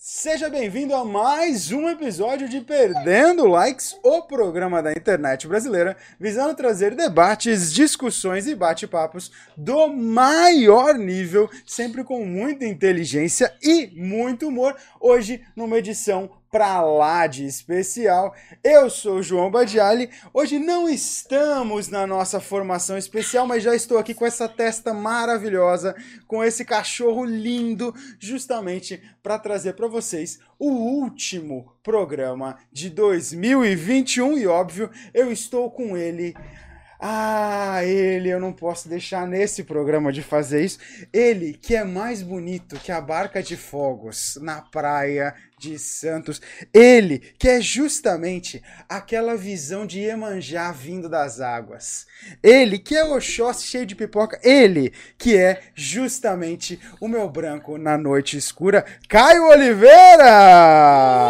Seja bem-vindo a mais um episódio de Perdendo Likes, o programa da internet brasileira, visando trazer debates, discussões e bate-papos do maior nível, sempre com muita inteligência e muito humor. Hoje, numa edição pra lá de especial. Eu sou o João Badiali. Hoje não estamos na nossa formação especial, mas já estou aqui com essa testa maravilhosa, com esse cachorro lindo, justamente para trazer para vocês o último programa de 2021 e óbvio, eu estou com ele ah, ele, eu não posso deixar nesse programa de fazer isso. Ele que é mais bonito que a barca de fogos na praia de Santos. Ele que é justamente aquela visão de Iemanjá vindo das águas. Ele que é Oxóssi cheio de pipoca. Ele que é justamente o meu branco na noite escura, Caio Oliveira!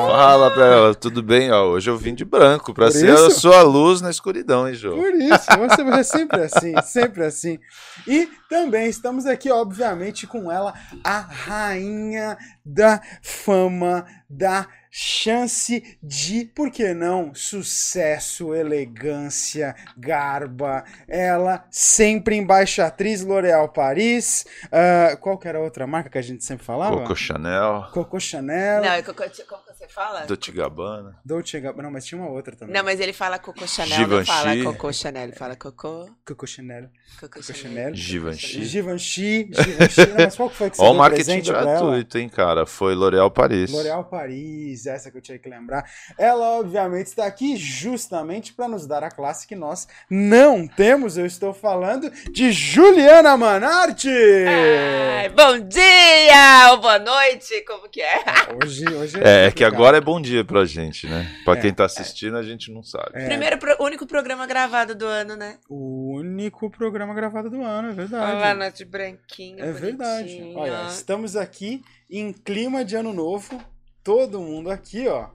Fala, Bela, tudo bem? Ó, hoje eu vim de branco pra Por ser isso? a sua luz na escuridão, hein, Jô? Por isso, você é sempre assim, sempre assim. E também estamos aqui, obviamente, com ela, a rainha da fama, da chance de, por que não, sucesso, elegância, garba. Ela, sempre embaixatriz L'Oréal Paris. Ah, qual que era a outra marca que a gente sempre falava? Coco Chanel, Coco Chanel. Não, é Coco, como que fala? Dolce Gabbana. Dolce Gabbana. Não, mas tinha uma outra também. Não, mas ele fala Coco Chanel, Givenchy. não fala Coco Chanel, ele fala Coco, Coco Chanel. Coco Coco Chanel. Givenchy. Givenchy. Givenchy. Não, mas qual que foi que você Ó o marketing presente pra ela? gratuito, hein, cara? Foi L'Oréal Paris. L'Oréal Paris, essa que eu tinha que lembrar. Ela, obviamente, está aqui justamente para nos dar a classe que nós não temos. Eu estou falando de Juliana Manarte! Ai, bom dia ou boa noite, como que é? Hoje, hoje É, é que complicado. Agora é bom dia pra gente, né? Pra É. quem tá assistindo, a gente não sabe. É. Primeiro, pro- único programa gravado do ano, né? O único programa gravado do ano, é Olha verdade. lá, nós de branquinho, É verdade. bonitinho. Olha, estamos aqui em clima de ano novo. Todo mundo aqui, ó.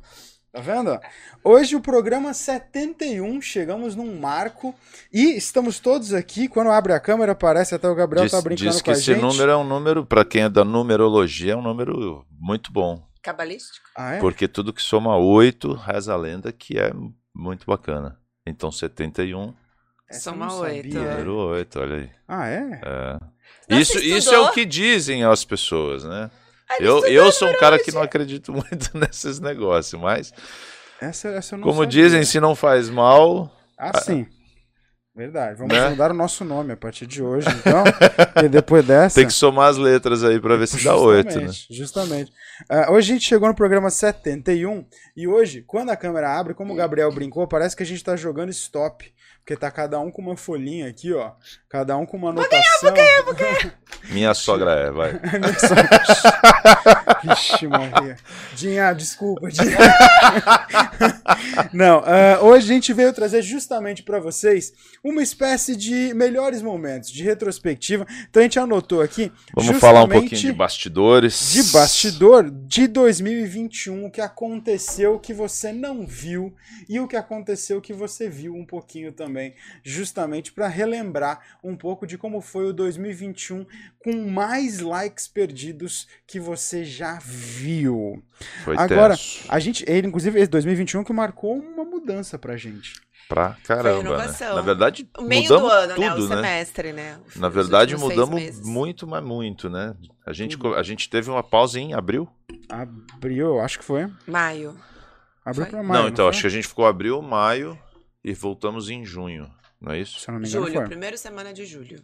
Tá vendo? Hoje o programa 71, chegamos num marco e estamos todos aqui. Quando abre a câmera, parece até o Gabriel Diz, tá brincando diz com que a esse gente. número é um número, pra quem é da numerologia, é um número muito bom. Cabalístico? Ah, é? Porque tudo que soma 8, reza a lenda que é muito bacana. Então 71, Essa Soma não oito, sabia. é. número 8, olha aí. Ah, é? É. Nossa, Isso, estudou? isso é o que dizem as pessoas, né? Ah, Eu, eu sou um cara que numerologia. não acredito muito nesses negócios, mas, Essa, essa eu não como sabia. dizem, se não faz mal. Ah, sim. Verdade. Vamos Né? mudar o nosso nome a partir de hoje, então. e depois dessa. Tem que somar as letras aí pra ver se dá 8, né? Justamente. Ah, hoje a gente chegou no programa 71 e hoje, quando a câmera abre, como o Gabriel brincou, parece que a gente tá jogando stop. Porque tá cada um com uma folhinha aqui, ó. Cada um com uma anotação. Minha sogra é, vai. Vixe, Maria. Dinha, desculpa, Dinha. Não, ah, hoje a gente veio trazer justamente pra vocês uma espécie de melhores momentos, de retrospectiva. Então a gente anotou aqui. Vamos falar um pouquinho de bastidores. de bastidor de 2021, o que aconteceu que você não viu e o que aconteceu que você viu um pouquinho também, justamente para relembrar um pouco de como foi o 2021 com mais likes perdidos que você já viu. Foi Agora, tenso. a gente, ele inclusive esse 2021 que marcou uma mudança pra gente. Pra caramba, né? Na verdade, O meio mudamos do ano, né? tudo, O né? semestre, né? Na verdade, mudamos muito, mas muito, né? A gente, Tudo. a gente teve uma pausa em abril. Abril, eu acho que foi. Maio. Abril Foi? pra maio. não, então, foi? acho que a gente ficou abril, maio e voltamos em junho, não é isso? Se eu não me engano, Julho, foi. primeira semana de julho.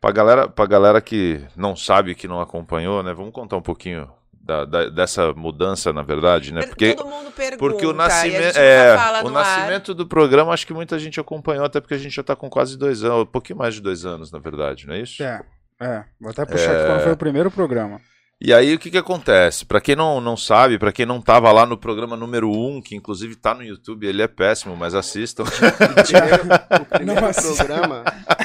Pra galera, pra galera que não sabe, que não acompanhou, né? Vamos contar um pouquinho da- da- dessa mudança, na verdade, né? Porque, Todo mundo pergunta. porque o nascimento, é, o ar. nascimento do programa, acho que muita gente acompanhou, até porque a gente já tá com quase dois anos, um pouquinho mais de dois anos, na verdade, não é isso? É, é. Vou até puxar aqui quando foi o primeiro programa. E aí o que que acontece? Pra quem não, não sabe, pra quem não tava lá no programa número 1, um, que inclusive tá no YouTube, ele é péssimo, mas assistam. O primeiro Não, assim- programa,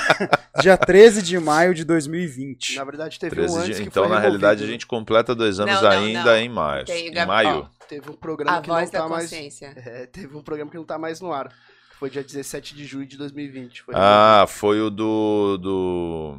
Dia 13 de maio de 2020. na verdade, teve 13 um de- antes que então, foi na realidade, a gente completa dois anos Não, não, ainda não. em maio. Tem o Em maio. Teve um programa A que não tá mais... consciência. É, teve um programa que não tá mais no ar. Foi dia 17 de julho de 2020. Foi Ah, foi o do. do...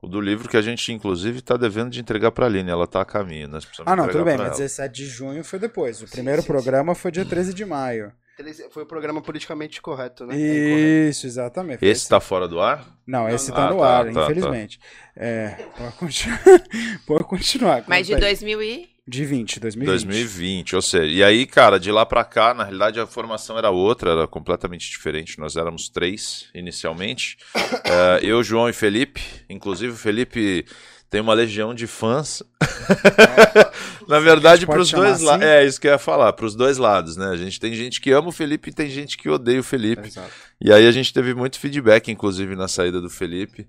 O do livro que a gente, inclusive, tá devendo de entregar pra Aline. Ela tá a caminho. Nós precisamos Ah, não, tudo bem, mas ela. 17 de junho foi depois. O Sim, primeiro sim, programa foi dia 13 de maio. Ele- Foi o programa politicamente correto, né? É. Isso, exatamente. Esse tá fora do ar? Não, Não, esse não. tá Ah, no tá, ar, tá, tá. infelizmente. É, pode continuar. pode continuar. Mas de conta aí. 2000 e... De 20, 2020. 2020, ou seja, e aí, cara, de lá pra cá, na realidade a formação era outra, era completamente diferente. Nós éramos três inicialmente, Eh, eu, João e Felipe. Inclusive, o Felipe tem uma legião de fãs. na verdade, pros chamar dois lados. assim? É isso que eu ia falar, pros dois lados, né? A gente tem gente que ama o Felipe e tem gente que odeia o Felipe. Exato. E aí a gente teve muito feedback, inclusive, na saída do Felipe.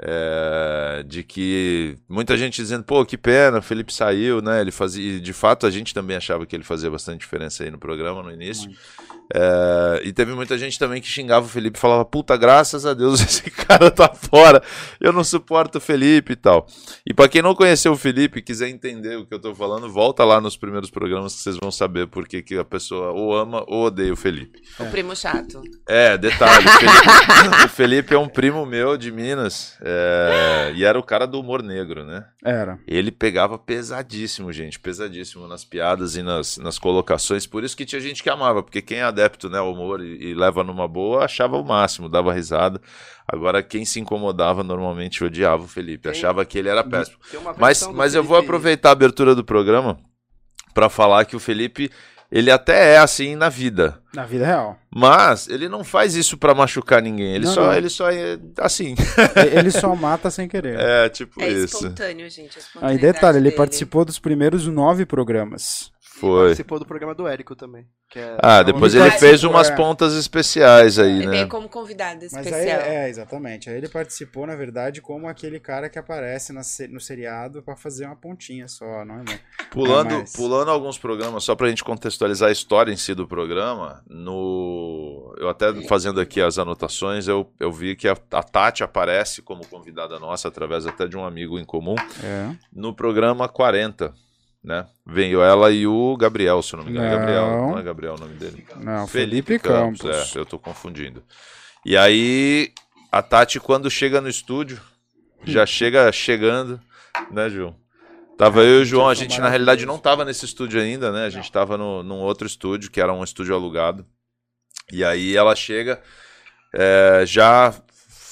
É, de que muita gente dizendo, pô, que pena, o Felipe saiu, né? Ele fazia. e, De fato, a gente também achava que ele fazia bastante diferença aí no programa no início. É, e teve muita gente também que xingava o Felipe e falava, puta, graças a Deus esse cara tá fora, eu não suporto o Felipe e tal. E pra quem não conheceu o Felipe e quiser entender o que eu tô falando, volta lá nos primeiros programas que vocês vão saber por que que a pessoa ou ama ou odeia o Felipe. O primo chato. É, detalhe, o Felipe, o Felipe é um primo meu de Minas, é, e era o cara do humor negro, né? Era. Ele pegava pesadíssimo, gente, pesadíssimo nas piadas e nas, nas colocações, por isso que tinha gente que amava, porque quem é adepto, né, ao humor e, e leva numa boa, achava o máximo, dava risada. Agora, quem se incomodava normalmente odiava o Felipe, Quem- achava que ele era péssimo. Tem Mas, mas eu vou aproveitar a abertura do programa pra falar que o Felipe, ele até é assim na vida. Na vida real. Mas ele não faz isso pra machucar ninguém. Ele Não, só, não. ele só é assim. Ele só mata sem querer. É tipo É isso. espontâneo, gente. a Aí, detalhe, ele dele. participou dos primeiros nove programas. Foi. participou do programa do Érico também. que é- Ah, depois Ele ele fez umas pontas especiais aí, Ele né? veio como convidado Mas especial. aí, é, exatamente. Aí ele participou, na verdade, como aquele cara que aparece no seriado pra fazer uma pontinha só, não é? Pulando, É, mas- pulando alguns programas, só pra gente contextualizar a história em si do programa, no eu até fazendo aqui as anotações, eu, eu vi que a, a Tati aparece como convidada nossa, através até de um amigo em comum, É. no programa 40, né? Veio ela e o Gabriel, se eu não me engano. Não. Gabriel, não é Gabriel o nome dele? Não, Felipe, Campos. É, eu tô confundindo. E aí, a Tati, quando chega no estúdio, já chega chegando, né, João? Tava eu e o João, a gente na realidade não tava nesse estúdio ainda, né? A gente tava no, num outro estúdio, que era um estúdio alugado. E aí ela chega, é, já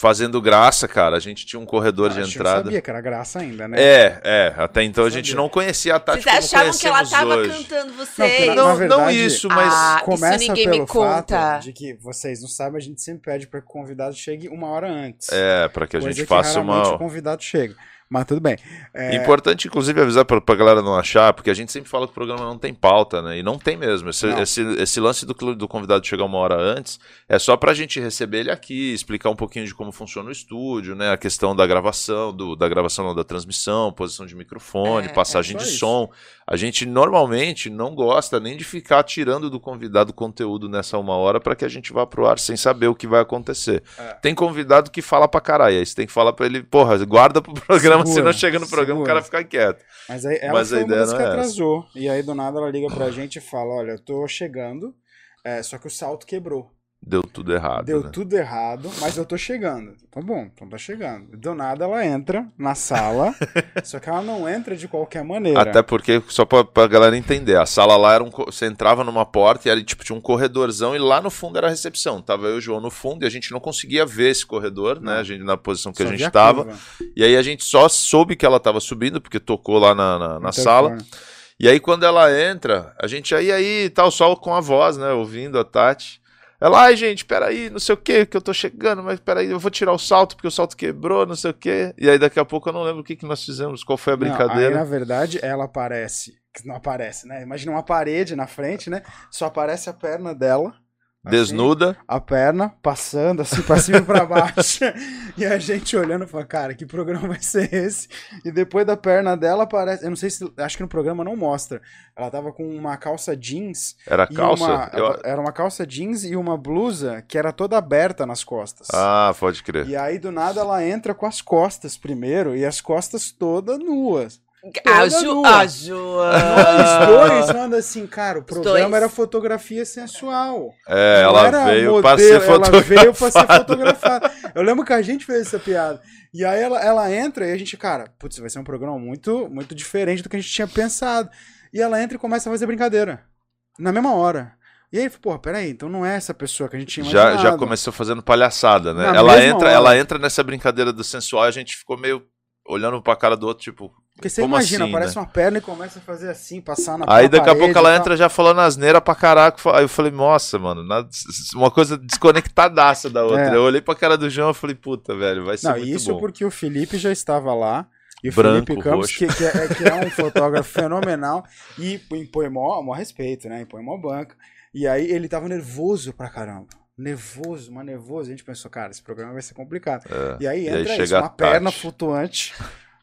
fazendo graça, cara. A gente tinha um corredor Ah, de a gente não entrada. sabia que era graça ainda, né? É, é. Até então a gente não conhecia a Tati Vocês como achavam que ela tava hoje. cantando Não, vocês? Não, não verdade- isso, mas Ah, isso Começa ninguém pelo me conta. fato de que vocês não sabem, a gente sempre pede para que o convidado chegue uma hora antes. é, para que a gente que faça raramente uma o convidado chega. Mas tudo bem. É, Importante, inclusive, avisar pra, pra galera não achar, porque a gente sempre fala que o programa não tem pauta, né? E não tem mesmo. Esse, esse, esse lance do, do convidado chegar uma hora antes é só pra gente receber ele aqui, explicar um pouquinho de como funciona o estúdio, né? A questão da gravação, do, da gravação não, da transmissão, posição de microfone, É, passagem é de isso. A gente normalmente não gosta nem de ficar tirando do convidado conteúdo nessa uma hora pra que a gente vá pro ar sem saber o que vai acontecer. É. Tem convidado que fala pra caralho, aí você tem que falar pra ele, porra, guarda pro programa, Segura, senão chega no programa o segura. cara fica quieto. Mas aí ela Mas a ideia não que é essa. atrasou. E aí do nada ela liga pra gente e fala: Olha, eu tô chegando, é, só que o salto quebrou. Deu tudo errado. Deu né? tudo errado, mas eu tô chegando. Tá bom, então tá chegando. Do nada ela entra na sala, só que ela não entra de qualquer maneira. Até porque, só pra, pra galera entender, a sala lá era um. Você entrava numa porta e era tipo, tinha um corredorzão e lá no fundo era a recepção. Tava eu e o João no fundo e a gente não conseguia ver esse corredor, né? Não. A gente, na posição que Só a gente tava. curva, E aí a gente só soube que ela tava subindo, porque tocou lá na, na, na sala. E aí, quando ela entra, a gente aí, aí, tal, só com a voz, né? Ouvindo a Tati. Ela, ai, gente, peraí, não sei o que, que eu tô chegando, mas peraí, eu vou tirar o salto, porque o salto quebrou, não sei o que. E aí, daqui a pouco, eu não lembro o que, que nós fizemos, qual foi a Não, brincadeira. aí, na verdade, ela aparece. Não aparece, né? Imagina uma parede na frente, né? Só aparece a perna dela. Assim, Desnuda. a perna passando assim pra cima e pra baixo. e a gente olhando e falando, cara, que programa vai ser esse? E depois da perna dela aparece. Eu não sei se. Acho que no programa não mostra. Ela tava com uma calça jeans. Era calça? uma- Eu- Era uma calça jeans e uma blusa que era toda aberta nas costas. Ah, pode crer. E aí, do nada, ela entra com as costas primeiro e as costas todas nuas. A, Ju, a Joana. Nós dois manda assim, cara, o programa era fotografia sensual. É, ela veio modelo, pra ser fotografada. Ela veio pra ser fotografada. Eu lembro que a gente fez essa piada. E aí ela, ela entra e a gente, cara, putz, vai ser um programa muito, muito diferente do que a gente tinha pensado. E ela entra e começa a fazer brincadeira. Na mesma hora. E aí, pô, peraí, então não é essa pessoa que a gente tinha já, imaginado. já começou fazendo palhaçada, né? Na Ela entra, hora. ela entra nessa brincadeira do sensual e a gente ficou meio olhando pra cara do outro, tipo. Porque você como imagina, assim, aparece né? uma perna e começa a fazer assim, passar na Aí daqui a pouco ela entra já falando asneira pra caraca. Aí eu falei, nossa, mano, nada- uma coisa desconectadaça da outra. É. Eu olhei pra cara do João e falei, puta, velho, vai ser Não, muito isso bom. porque o Felipe já estava lá. E o Branco, Felipe Campos, que, que é, que é um fotógrafo fenomenal e impõe mó, mó respeito, né? Impõe mó banca. E aí ele tava nervoso pra caramba. Nervoso, mas nervoso. A gente pensou, cara, esse programa vai ser complicado. É. E aí E aí entra isso, uma perna Tati. flutuante,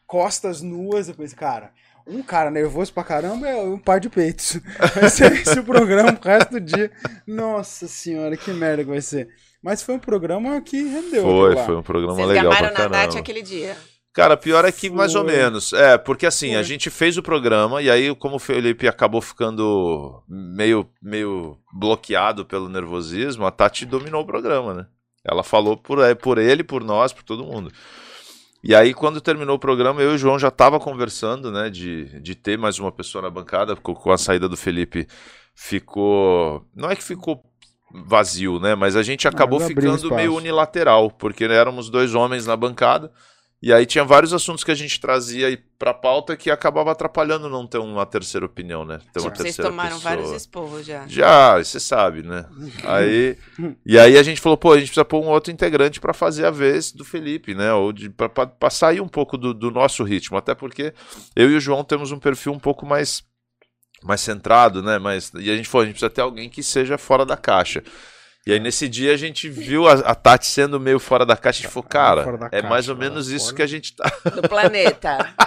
costas nuas. Eu pensei, cara, um cara nervoso pra caramba é um par de peitos. Vai ser esse o programa o resto do dia. Nossa senhora, que merda que vai ser. Mas foi um programa que rendeu. Foi, aquilo lá. foi um programa Vocês legal pra na Nath aquele dia. Cara, pior é que mais ou Foi. menos. É, porque assim, a Foi. gente fez o programa e aí, como o Felipe acabou ficando meio, meio bloqueado pelo nervosismo, a Tati dominou o programa, né? Ela falou por, é, por ele, por nós, por todo mundo. E aí, quando terminou o programa, eu e o João já tava conversando, né, de, de ter mais uma pessoa na bancada, com, com a saída do Felipe ficou. Não é que ficou vazio, né? Mas a gente acabou mas abriu ficando meio unilateral, porque éramos dois homens na bancada. E aí tinha vários assuntos que a gente trazia aí pra pauta que acabava atrapalhando não ter uma terceira opinião, né? Ter uma Vocês terceira tomaram pessoa. vários esporros já. Já, você sabe, né? Aí, e aí a gente falou, pô, a gente precisa pôr um outro integrante pra fazer a vez do Felipe, né? Ou de, pra, pra, pra sair um pouco do, do nosso ritmo. Até porque eu e o João temos um perfil um pouco mais, mais centrado, né? Mas, e a gente falou, a gente precisa ter alguém que seja fora da caixa. E aí nesse dia a gente viu a, a Tati sendo meio fora da caixa e falou, cara, Fora da é caixa, mais ou fora- menos isso fora- que a gente tá. Do planeta.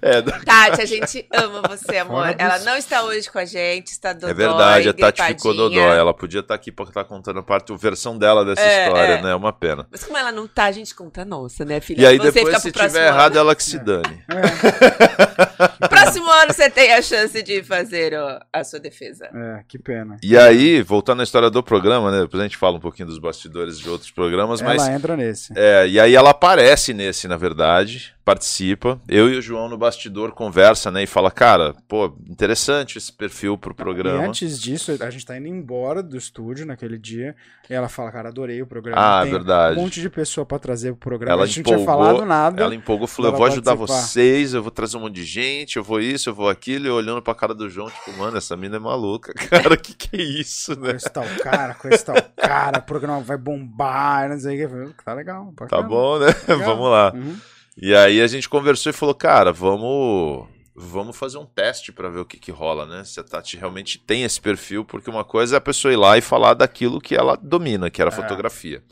É, do- Tati, a gente ama você, amor. Fora dos- Ela não está hoje com a gente, está dodói, É verdade, a Tati ficou dodói. Ela podia estar aqui pra estar contando a parte, a versão dela dessa É, história, é. né? É uma pena. Mas como ela não tá, a gente conta a nossa, né, filha? E aí Você depois, fica se tiver ano. errado, ela que se dane. Próximo ano você tem a chance de fazer ó, a sua defesa. É, que pena. E aí, voltando à história do programa, né? Depois a gente fala um pouquinho dos bastidores de outros programas, mas. Ela entra nesse. É, e aí ela aparece nesse, na verdade, participa. Eu e o João no bastidor conversa, né? E fala, cara, pô, interessante esse perfil pro E programa. antes disso, a gente tá indo embora do estúdio naquele dia. E ela fala, cara, adorei o programa. Ah, Tem verdade. um monte de pessoa pra trazer pro programa. Ela a gente não tinha empolgou, falado nada. Ela empolgou, falou: eu vou ajudar participar. vocês, eu vou trazer um monte de gente, eu vou isso, eu vou aquilo, e olhando pra cara do João, tipo, mano, essa mina é maluca, cara, que que é isso, Com né? esse tal cara, com esse tal cara, o programa vai bombar, não sei o que. Tá legal. Tá bacana. bom, né? Legal. Vamos lá. Uhum. E aí a gente conversou e falou, cara, vamos vamos fazer um teste pra ver o que que rola, né? Se a Tati realmente tem esse perfil, porque uma coisa é a pessoa ir lá e falar daquilo que ela domina, que era É. fotografia.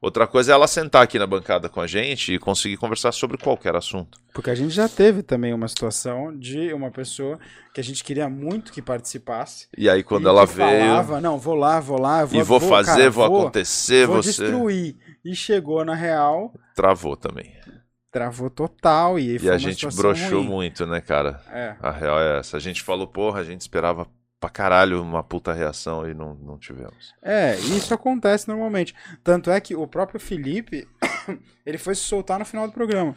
Outra coisa é ela sentar aqui na bancada com a gente e conseguir conversar sobre qualquer assunto. Porque a gente já teve também uma situação de uma pessoa que a gente queria muito que participasse. E aí quando e ela veio Falava, não, vou lá, vou lá, vou, e vou fazer, cara, vou, acontecer, vou você destruir. E chegou na real, travou também. Travou total. E, E a gente broxou muito, né, cara? É. A real é essa. A gente falou, porra, a gente esperava pra caralho uma puta reação e não, não tivemos. É, isso acontece normalmente. Tanto é que o próprio Felipe, ele foi se soltar no final do programa.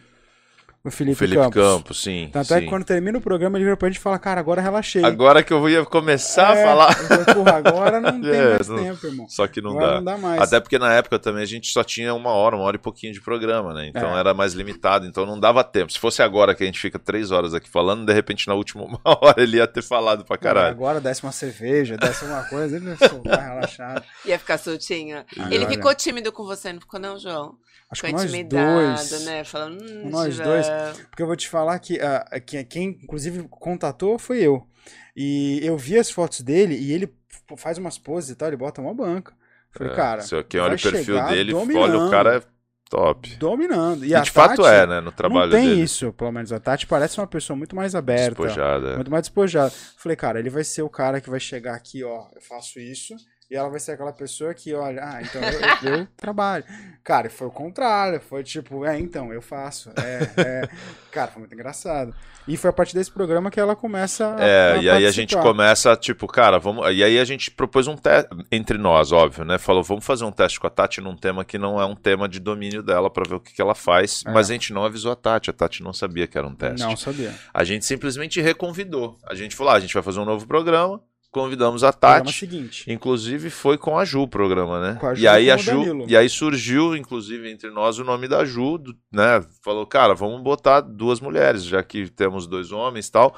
O Felipe, o Felipe Campos. Campos, sim. Tanto é sim. que quando termina o programa, ele vira pra gente e fala, cara, agora relaxei. Agora que eu ia começar É, a falar. falei, Porra, agora não tem É, mais não- tempo, irmão. Só que não agora dá. não dá mais. Até porque na época também a gente só tinha uma hora, uma hora e pouquinho de programa, né? Então É. era mais limitado, então não dava tempo. Se fosse agora que a gente fica três horas aqui falando, de repente na última uma hora ele ia ter falado pra caralho. Agora desce uma cerveja, desce uma coisa, ele vai soltar relaxado. Ia ficar soltinho. Ele olha, ficou tímido com você, não ficou não, João? Acho que nós dois. né? Falando, hum, Nós João. dois. Porque eu vou te falar que ah, quem, quem, inclusive, contatou foi eu. E eu vi as fotos dele e ele faz umas poses e tal, ele bota uma banca. Falei, É, cara, se quem olha o perfil dele, olha, o cara é top. dominando. E, E, a de fato Tati é, né? No trabalho não tem dele. isso, pelo menos a Tati parece uma pessoa muito mais aberta. Despojada. é. Muito mais despojada. Falei, cara, ele vai ser o cara que vai chegar aqui, ó, eu faço isso, E ela vai ser aquela pessoa que olha, ah, então eu, eu trabalho. Cara, foi o contrário, foi tipo, é, então, eu faço. É, é. Cara, foi muito engraçado. E foi a partir desse programa que ela começa a. É, a e aí a gente começa, tipo, cara, vamos. E aí a gente propôs um teste entre nós, óbvio, né? Falou, vamos fazer um teste com a Tati num tema que não é um tema de domínio dela para ver o que, que ela faz. É. Mas a gente não avisou a Tati, a Tati não sabia que era um teste. Não sabia. A gente simplesmente reconvidou. A gente falou, ah, a gente vai fazer um novo programa convidamos a Tati. Seguinte. Inclusive foi com a Ju o programa, né? A Ju e aí a Ju, e aí surgiu inclusive entre nós o nome da Ju, né? Falou, cara, vamos botar duas mulheres, já que temos dois homens e tal.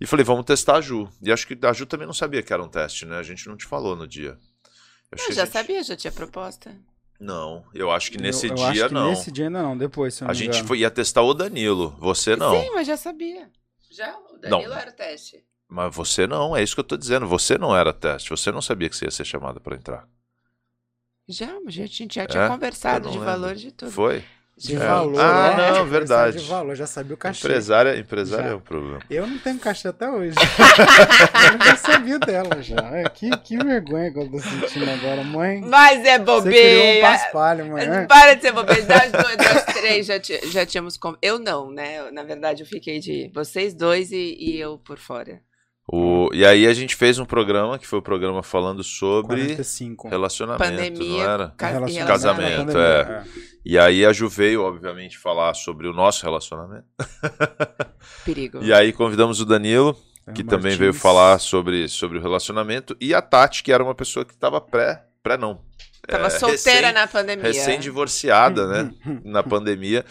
E falei, vamos testar a Ju. E acho que a Ju também não sabia que era um teste, né? A gente não te falou no dia. Eu, eu já gente... sabia, já tinha proposta. Não, eu acho que nesse eu, eu dia acho que não. Nesse dia ainda não, depois. a gente foi, ia testar o Danilo, você não. Sim, mas já sabia. Já, o Danilo não. era o teste. Mas você não, é isso que eu tô dizendo. Você não era teste, você não sabia que você ia ser chamada para entrar. Já, a gente já tinha é? conversado de lembro. valor de tudo. Foi? De é. valor. Ah, né? não, verdade. De valor, já sabia o cachê. Empresária, empresária é um problema. Eu não tenho cachê até hoje. eu já sabia dela já. Que, que vergonha que eu tô sentindo agora, mãe. Mas é bobeira. Você um paspalho, mãe. É. Para de ser bobeira. Das dois, das três já, já tínhamos. Eu não, né? Na verdade, eu fiquei de vocês dois e, e eu por fora. O, e aí a gente fez um programa, que foi o um programa falando sobre 45. relacionamento, Pandemia, não era? Ca Casamento, pandemia, é. é. E aí a Ju veio, obviamente, falar sobre o nosso relacionamento. Perigo. e aí convidamos o Danilo, que também veio falar sobre, sobre o relacionamento, e a Tati, que era uma pessoa que estava pré, pré não. Tava é, solteira recém, na pandemia. Recém-divorciada, né? na pandemia.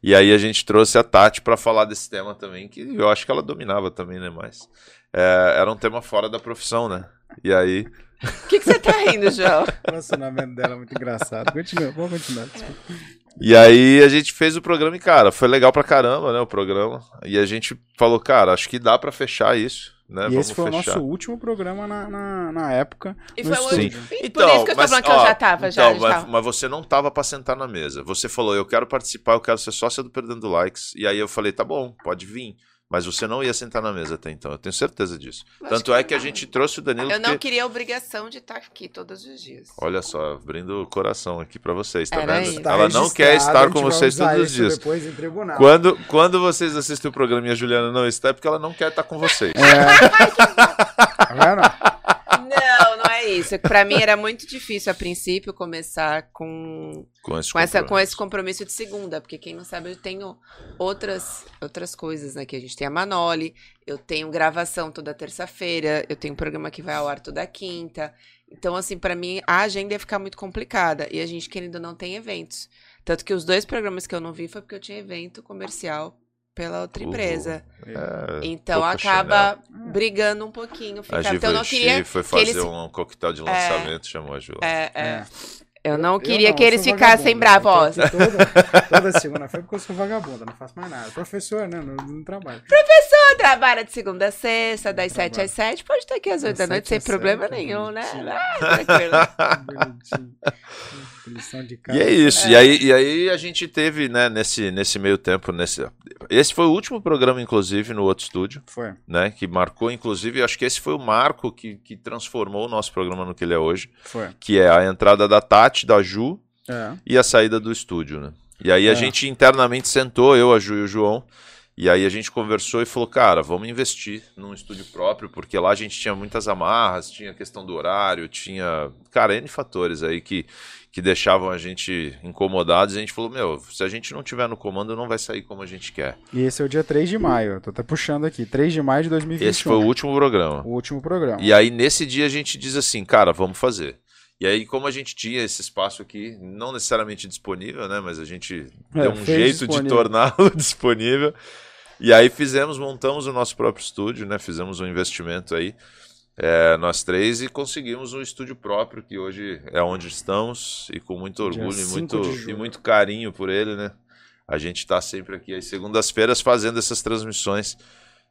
E aí a gente trouxe a Tati para falar desse tema também, que eu acho que ela dominava também, né? Mas é, era um tema fora da profissão, né? E aí. O que, que você tá rindo, João? o relacionamento dela é muito engraçado. Continua, vamos continuar. Desculpa. E aí a gente fez o programa e, cara, foi legal pra caramba, né? O programa. E a gente falou, cara, acho que dá para fechar isso. Né? E Vamos esse foi fechar. o nosso último programa na, na, na época. E foi o Então, por isso que eu tô mas, falando que ó, eu já tava, já, então, já mas, mas, você não tava pra sentar na mesa. Você falou, eu quero participar, eu quero ser sócia do Perdendo Likes. E aí eu falei, tá bom, pode vir. Mas você não ia sentar na mesa até então, eu tenho certeza disso. Tanto é que a gente trouxe o Danilo. Eu não queria a obrigação de estar aqui todos os dias. Olha só, abrindo o coração aqui para vocês, tá Era vendo? Isso. Tá Ela não quer estar com vocês todos os dias. Depois em tribunal. Quando, quando vocês assistem o programa e a Juliana não está, é porque ela não quer estar com vocês. É. tá vendo? Isso. Para mim era muito difícil a princípio começar com com esse, com, essa, com esse compromisso de segunda, porque quem não sabe eu tenho outras outras coisas, né? Que a gente tem a Manoli, eu tenho gravação toda terça-feira, eu tenho um programa que vai ao ar toda quinta. Então, assim, para mim a agenda ia ficar muito complicada e a gente querendo não tem eventos. Tanto que os dois programas que eu não vi foi porque eu tinha evento comercial pela outra empresa. É, então acaba Chanel. brigando um pouquinho. Fica... A então, eu não queria foi fazer eles... um coquetel de lançamento, é, chamou a Ju. É, é. é. Eu não queria eu não, que eles ficassem bravos. Toda, toda segunda-feira porque eu sou vagabunda, não faço mais nada. Professor, né? Não, não trabalho. Professor, trabalha de segunda a sexta, das sete às sete, pode estar aqui às oito da noite sem problema nenhum, né? Ah, tranquilo. e é isso. É. E, aí, e aí a gente teve, né, nesse, nesse meio tempo, nesse. Esse foi o último programa, inclusive, no outro estúdio. Foi. Né? Que marcou, inclusive, acho que esse foi o marco que, que transformou o nosso programa no que ele é hoje. Foi. Que é a entrada da Tati da Ju é. e a saída do estúdio, né? E aí a é. gente internamente sentou, eu, a Ju e o João, e aí a gente conversou e falou, cara, vamos investir num estúdio próprio, porque lá a gente tinha muitas amarras, tinha a questão do horário, tinha, cara, N fatores aí que, que deixavam a gente incomodados. E a gente falou, meu, se a gente não tiver no comando, não vai sair como a gente quer. E esse é o dia 3 de maio, eu tô até puxando aqui, 3 de maio de 2021. Esse foi o último programa. O último programa. E aí nesse dia a gente diz assim, cara, vamos fazer. E aí, como a gente tinha esse espaço aqui, não necessariamente disponível, né? Mas a gente é, deu um jeito disponível. de torná-lo disponível. E aí fizemos, montamos o nosso próprio estúdio, né? Fizemos um investimento aí, é, nós três, e conseguimos um estúdio próprio, que hoje é onde estamos, e com muito orgulho e muito, e muito carinho por ele, né? A gente está sempre aqui às segundas-feiras fazendo essas transmissões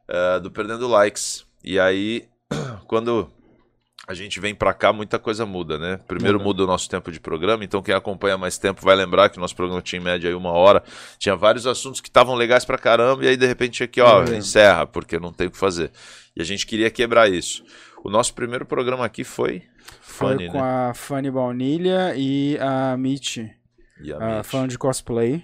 é, do Perdendo Likes. E aí, quando a gente vem para cá, muita coisa muda, né? Primeiro muda. muda o nosso tempo de programa, então quem acompanha mais tempo vai lembrar que o nosso programa tinha em média aí uma hora, tinha vários assuntos que estavam legais pra caramba, e aí de repente aqui, ó, é. encerra, porque não tem o que fazer. E a gente queria quebrar isso. O nosso primeiro programa aqui foi Foi com né? a Fanny Baunilha e a Mitch. E a uh, Mitch. falando de cosplay.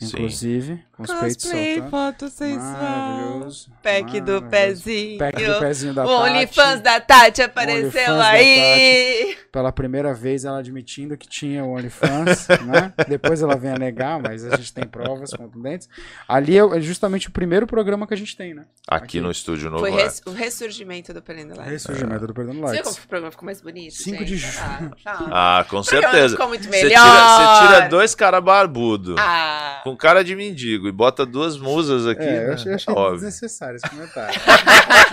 Inclusive, com os peitos soltando. foto sensual. Maravilhoso. Pack do pezinho. Pack do pezinho da o Tati. O OnlyFans da Tati apareceu aí. Tati, pela primeira vez, ela admitindo que tinha o OnlyFans, né? Depois ela vem a negar, mas a gente tem provas contundentes. Ali é justamente o primeiro programa que a gente tem, né? Aqui, Aqui. no estúdio novo. Foi res, o ressurgimento do Perdendo Lights. Ressurgimento é. do Perdendo Lights. Você viu como o programa ficou mais bonito? 5 de julho. Ah, tá. ah, com certeza. Ficou muito melhor. Você tira, tira dois caras barbudos. Ah. Com cara de mendigo e bota duas musas aqui. É, né? eu achei, achei desnecessário esse comentário.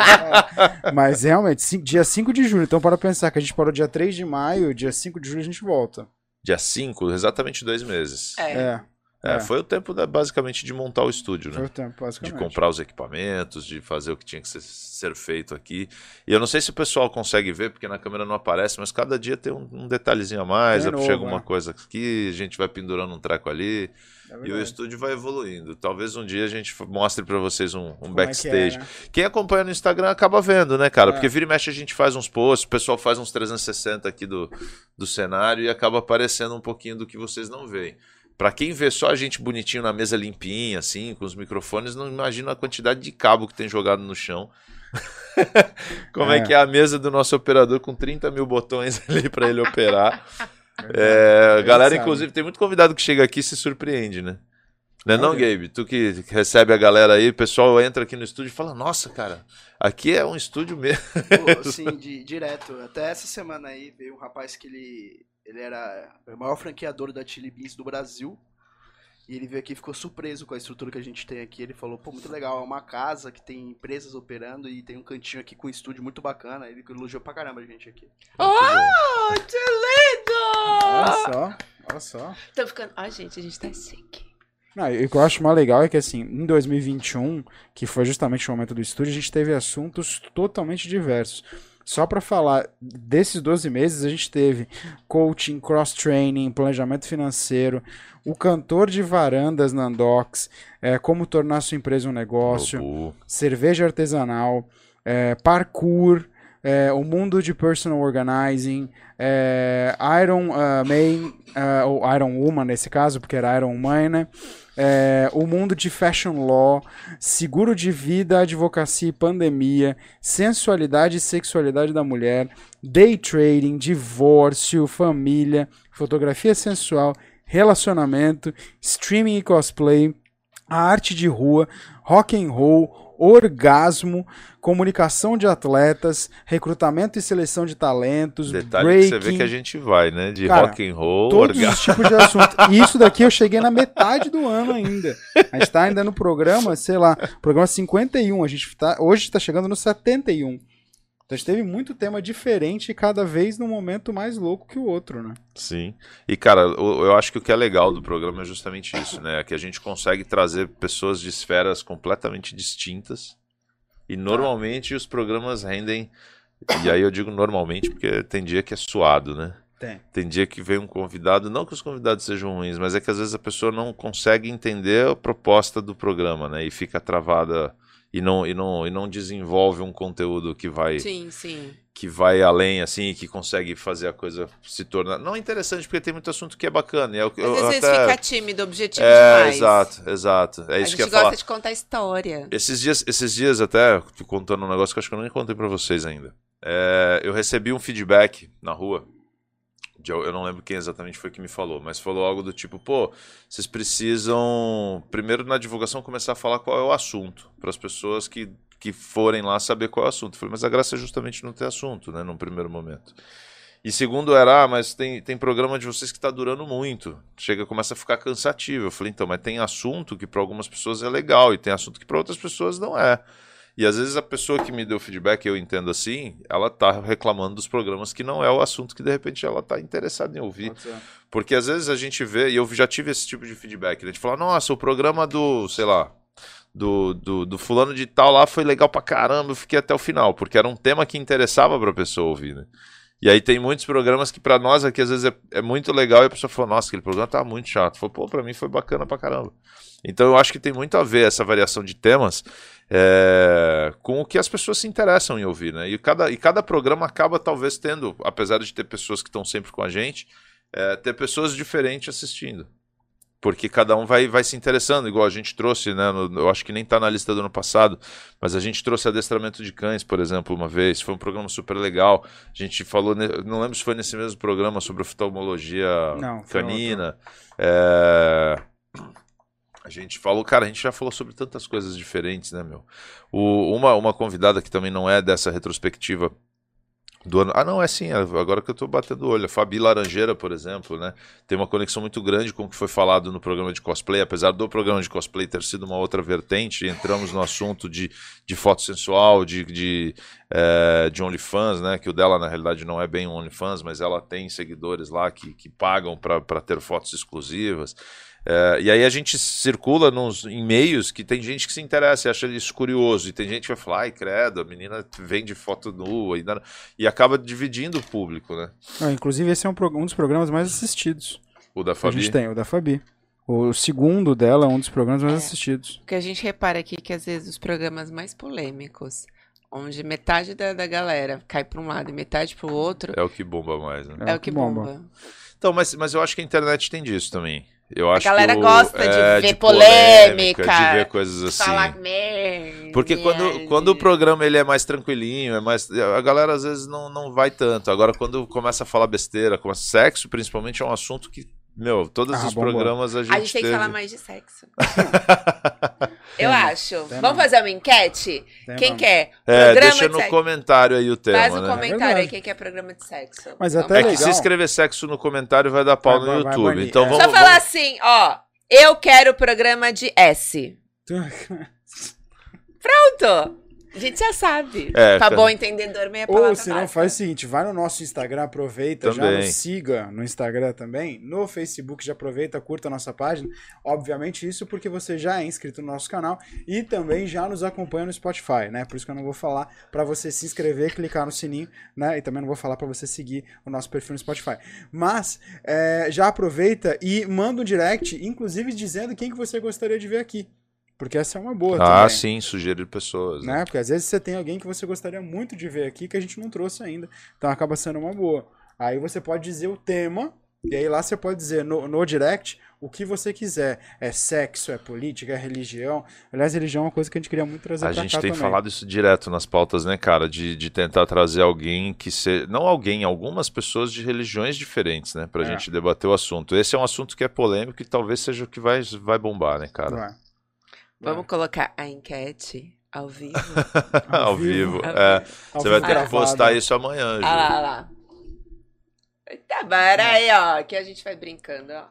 Mas realmente, dia 5 de julho. Então, para pensar que a gente parou dia 3 de maio, dia 5 de julho a gente volta. Dia 5, exatamente dois meses. É. é. É, é, foi o tempo da, basicamente de montar o estúdio, né? Foi o tempo, basicamente. De comprar os equipamentos, de fazer o que tinha que ser, ser, feito aqui. E eu não sei se o pessoal consegue ver, porque na câmera não aparece, mas cada dia tem um, um detalhezinho a mais, é chega uma né? coisa aqui, a gente vai pendurando um treco ali. É e o estúdio vai evoluindo. Talvez um dia a gente mostre para vocês um, um backstage. É é, né? Quem acompanha no Instagram acaba vendo, né, cara? É. Porque vira e mexe a gente faz uns posts, o pessoal faz uns 360 aqui do, do cenário e acaba aparecendo um pouquinho do que vocês não veem. Para quem vê só a gente bonitinho na mesa limpinha, assim, com os microfones, não imagina a quantidade de cabo que tem jogado no chão. Como é. é. que é a mesa do nosso operador com 30 mil botões ali para ele operar. É, galera, inclusive, tem muito convidado que chega aqui e se surpreende, né? Não é não, Gabe? Tu que recebe a galera aí, o pessoal entra aqui no estúdio e fala, nossa, cara, aqui é um estúdio mesmo. sim, de, direto. Até essa semana aí veio um rapaz que ele ele era o maior franqueador da Chili Beans do Brasil. E ele veio aqui e ficou surpreso com a estrutura que a gente tem aqui. Ele falou, pô, muito legal, é uma casa que tem empresas operando e tem um cantinho aqui com um estúdio muito bacana. Ele elogiou pra caramba a gente aqui. Oh, que lindo! Olha só, olha só. Tô ficando... Ai, gente, a gente tá chique. Não, o que eu acho mais legal é que, assim, em 2021, que foi justamente o momento do estúdio, a gente teve assuntos totalmente diversos. Só para falar desses 12 meses, a gente teve coaching, cross-training, planejamento financeiro, o cantor de varandas na Andox, é, como tornar sua empresa um negócio, cerveja artesanal, é, parkour, é, o mundo de personal organizing, é, Iron uh, Man, uh, ou Iron Woman nesse caso, porque era Iron Man, né? é, o mundo de fashion law, seguro de vida, advocacia e pandemia, sensualidade e sexualidade da mulher, day trading, divórcio, família, fotografia sensual, relacionamento, streaming e cosplay, a arte de rua, rock and roll, orgasmo, comunicação de atletas, recrutamento e seleção de talentos, Detalhe breaking. que você vê que a gente vai, né? De Cara, rock and roll, todos orgasmo. os tipos de assunto. E isso daqui eu cheguei na metade do ano ainda. A gente tá ainda no programa, sei lá, programa 51, a gente tá, hoje está chegando no 71. Então a gente teve muito tema diferente, cada vez num momento mais louco que o outro, né? Sim. E, cara, eu, eu acho que o que é legal do programa é justamente isso, né? É que a gente consegue trazer pessoas de esferas completamente distintas. E normalmente os programas rendem. E aí eu digo normalmente porque tem dia que é suado, né? Tem. Tem dia que vem um convidado, não que os convidados sejam ruins, mas é que às vezes a pessoa não consegue entender a proposta do programa, né? E fica travada e não, e não, e não desenvolve um conteúdo que vai sim, sim. que vai além assim que consegue fazer a coisa se tornar não é interessante porque tem muito assunto que é bacana é eu, eu, às vezes até... fica tímido objetivo é, demais exato exato é isso a que eu gosta falar. de contar história esses dias esses dias até contando um negócio que eu acho que eu nem contei para vocês ainda é, eu recebi um feedback na rua eu não lembro quem exatamente foi que me falou, mas falou algo do tipo, pô, vocês precisam, primeiro na divulgação, começar a falar qual é o assunto, para as pessoas que, que forem lá saber qual é o assunto. Eu falei, mas a graça é justamente não ter assunto, né, num primeiro momento. E segundo era, ah, mas tem, tem programa de vocês que está durando muito. Chega, começa a ficar cansativo. Eu falei, então, mas tem assunto que para algumas pessoas é legal e tem assunto que para outras pessoas não é. E às vezes a pessoa que me deu feedback, eu entendo assim, ela tá reclamando dos programas que não é o assunto que de repente ela tá interessada em ouvir. Porque às vezes a gente vê, e eu já tive esse tipo de feedback, né? a gente fala, nossa, o programa do, sei lá, do, do, do fulano de tal lá foi legal pra caramba, eu fiquei até o final, porque era um tema que interessava pra pessoa ouvir, né? E aí tem muitos programas que pra nós aqui às vezes é, é muito legal e a pessoa fala, nossa, aquele programa tá muito chato. Falou, pô, pra mim foi bacana pra caramba. Então eu acho que tem muito a ver essa variação de temas é, com o que as pessoas se interessam em ouvir, né? E cada, e cada programa acaba talvez tendo, apesar de ter pessoas que estão sempre com a gente, é, ter pessoas diferentes assistindo. Porque cada um vai, vai se interessando, igual a gente trouxe, né? no- eu acho que nem tá na lista do ano passado, mas a gente trouxe adestramento de cães, por exemplo, uma vez. Foi um programa super legal. A gente falou, não lembro se foi nesse mesmo programa sobre oftalmologia Não, canina. É, A gente falou, cara, a gente já falou sobre tantas coisas diferentes, né, meu? O- uma, uma convidada que também não é dessa retrospectiva do ano. Ah, não, é sim, agora que eu tô batendo o olho. A Fabi Laranjeira, por exemplo, né? Tem uma conexão muito grande com o que foi falado no programa de cosplay, apesar do programa de cosplay ter sido uma outra vertente, entramos no assunto de, de foto sensual, de, de, eh, de OnlyFans, né? Que o dela, na realidade, não é bem um OnlyFans, mas ela tem seguidores lá que, que pagam para ter fotos exclusivas. É, e aí a gente circula nos, em meios que tem gente que se interessa e acha isso curioso. E tem gente que vai falar, ai, credo, a menina vende foto nua e, e acaba dividindo o público, né? Ah, inclusive, esse é um, um dos programas mais assistidos O da que a gente Fabi. tem, o da Fabi. O segundo dela é um dos programas mais É. assistidos. O que a gente repara aqui é que às vezes os programas mais polêmicos, onde metade da, da galera cai pra um lado e metade pro outro, É o que bomba mais, né? é, o que bomba. Então, mas, mas eu acho que a internet tem disso também. Eu acho galera que o- gosta de é, ver polêmica, polêmica, de ver coisas assim. Falar merda. Porque quando, quando o programa ele é mais tranquilinho, é mais a galera às vezes não, não vai tanto. Agora quando começa a falar besteira, como sexo principalmente é um assunto que, meu, todos Ah, os bombou. programas a gente, A gente tem que falar mais de sexo. Eu acho. Tema. Vamos fazer uma enquete? Tema. Quem quer? É, programa deixa de no sexo. comentário aí o tema, Faz um né? comentário verdade. aí quem quer programa de sexo. Mas até É que se escrever sexo no comentário vai dar pau Vai- no vai YouTube. banir, Então é. vamos, Só falar vamos- assim, ó. Eu quero programa de S. Pronto. A gente já sabe. É, pra cara. bom entendedor, meia palavra Ou se não, faz o seguinte, vai no nosso Instagram, aproveita, já Também. nos siga no Instagram também, no Facebook já aproveita, curta a nossa página, obviamente isso porque você já é inscrito no nosso canal e também já nos acompanha no Spotify, né, por isso que eu não vou falar pra você se inscrever, clicar no sininho, né, e também não vou falar pra você seguir o nosso perfil no Spotify, mas é, já aproveita e manda um direct, inclusive dizendo quem que você gostaria de ver aqui, porque essa é uma boa Ah, também sim, sugerir pessoas. né? né? Porque às vezes você tem alguém que você gostaria muito de ver aqui que a gente não trouxe ainda. Então acaba sendo uma boa. Aí você pode dizer o tema, e aí lá você pode dizer no, no direct o que você quiser. É sexo, é política, é religião. Aliás, religião é uma coisa que a gente queria muito trazer A pra gente tem também. falado isso direto nas pautas, né, cara? De, de tentar trazer alguém que seja. Não alguém, algumas pessoas de religiões diferentes, né? Pra É. gente debater o assunto. Esse é um assunto que é polêmico e talvez seja o que vai, vai bombar, né, cara? Vai. Vamos colocar a enquete ao vivo. Ao vivo. é. Ao Você vai ter que postar isso amanhã, Ju. Ah lá, ah lá. Tá bom, era aí, ó, que a gente vai brincando, ó.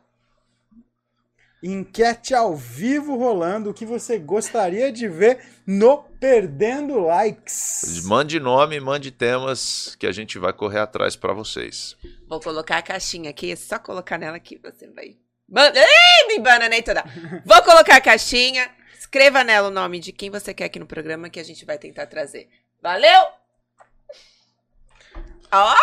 Enquete ao vivo rolando. O que você gostaria de ver no Perdendo Likes? Mande nome, mande temas que a gente vai correr atrás pra vocês. Vou colocar a caixinha aqui, é só colocar nela que você vai. Ban- Ih, me bananei toda. Vou colocar a caixinha, escreva nela o nome de quem você quer aqui no programa que a gente vai tentar trazer. Valeu! Ó,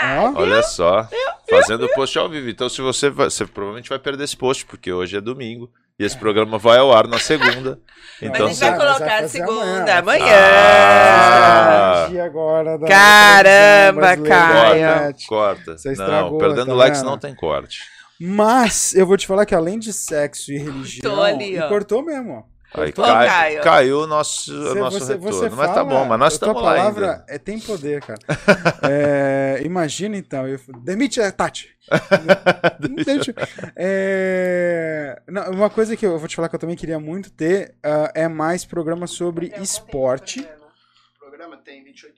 Ó, Olha só. Fazendo o post ao vivo. Então, se você vai, você provavelmente vai perder esse post, porque hoje é domingo. E esse programa vai ao ar na segunda. Então, mas a gente você- vai colocar a segunda, amanhã. amanhã. Ah. Energia agora da Caramba, da corta. Você Não, estragou, perdendo tá likes não tem corte. Mas eu vou te falar que além de sexo e religião. Cortou ali, e cortou mesmo, ó. Aí Ô, cai- Caio. caiu o nosso, o Você- nosso você, retorno. você mas tá fala, bom, mas nós a tua estamos lá palavra ainda. é, tem poder, cara. É, imagina então, eu, demite a Tati. Demite. É, não, uma coisa que eu vou te falar que eu também queria muito ter ah, é mais programa sobre esporte. O programa tem 28 minutos.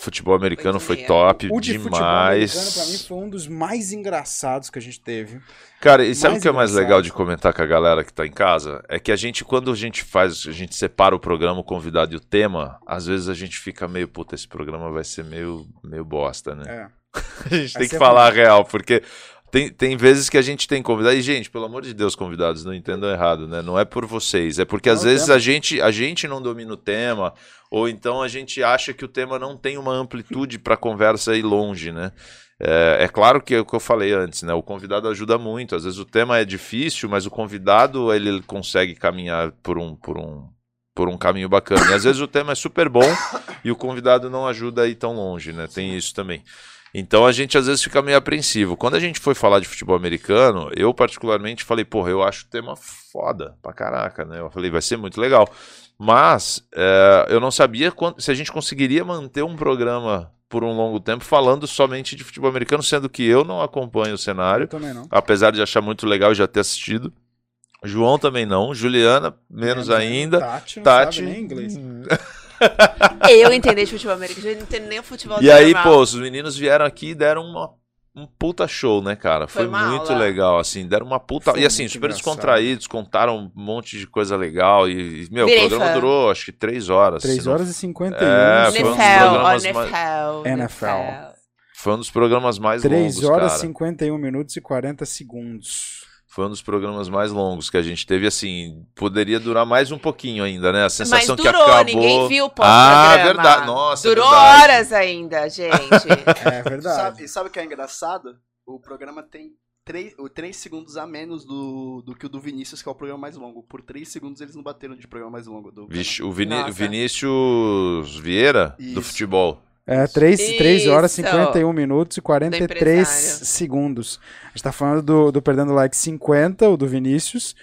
Futebol americano foi meia. top O de futebol americano, pra mim, demais. foi um dos mais engraçados que a gente teve. Cara, e sabe mais o que é mais legal de comentar com a galera que tá em casa? É que a gente, quando a gente faz, a gente separa o programa, o convidado e o tema, às vezes a gente fica meio, puta, esse programa vai ser meio, meio bosta, né? É. A gente Aí tem que falar a real, porque tem, tem vezes que a gente tem convidado. E, gente, pelo amor de Deus, convidados, não entendam errado, né? Não é por vocês. É porque às Não, vezes a gente, a gente não domina o tema, ou então a gente acha que o tema não tem uma amplitude para conversa ir longe, né? É, é claro que é o que eu falei antes, né? O convidado ajuda muito. Às vezes o tema é difícil, mas o convidado ele consegue caminhar por um, por um, por um caminho bacana. E às vezes o tema é super bom e o convidado não ajuda a ir tão longe, né? Tem isso também. Então a gente às vezes fica meio apreensivo. Quando a gente foi falar de futebol americano, eu particularmente falei, porra, eu acho o tema foda pra caraca, né? Eu falei, vai ser muito legal. Mas é, eu não sabia quant- se a gente conseguiria manter um programa por um longo tempo falando somente de futebol americano, sendo que eu não acompanho o Eu cenário, também não. apesar de achar muito legal e já ter assistido. João também não, Juliana menos ainda. Tati não Tati. sabe nem inglês. Eu entender de futebol americano, eu não entendo nem o futebol E aí, normal. pô, os meninos vieram aqui e deram uma, um puta show, né, cara? Foi, Foi muito aula. legal, assim, deram uma puta. Foi e assim, super engraçado. descontraídos, contaram um monte de coisa legal. E, e, meu, Virei o programa fã. durou acho que três horas. 3 não- horas e 51. É, só. foi um NFL, NFL, NFL. Foi um dos programas mais 3 longos, horas, cara. 51 minutos e 40 segundos. Foi um dos programas mais longos que a gente teve, assim, poderia durar mais um pouquinho ainda, né? A Mas sensação que durou, acabou. ninguém viu o Ah, pós-programa. verdade. Nossa, Durou verdade. horas ainda, gente. É verdade. Sabe, e sabe o que é engraçado? O programa tem 3, três segundos a menos do, do que o do Vinícius, que é o programa mais longo. Por 3 segundos eles não bateram de programa mais longo do Vixe, o Vini-. Vinícius Vieira, do Isso. futebol. É, 3, três horas, Isso. 51 minutos e 43 empresário. segundos. A gente tá falando do, do Perdendo Like 50, o do Vinícius,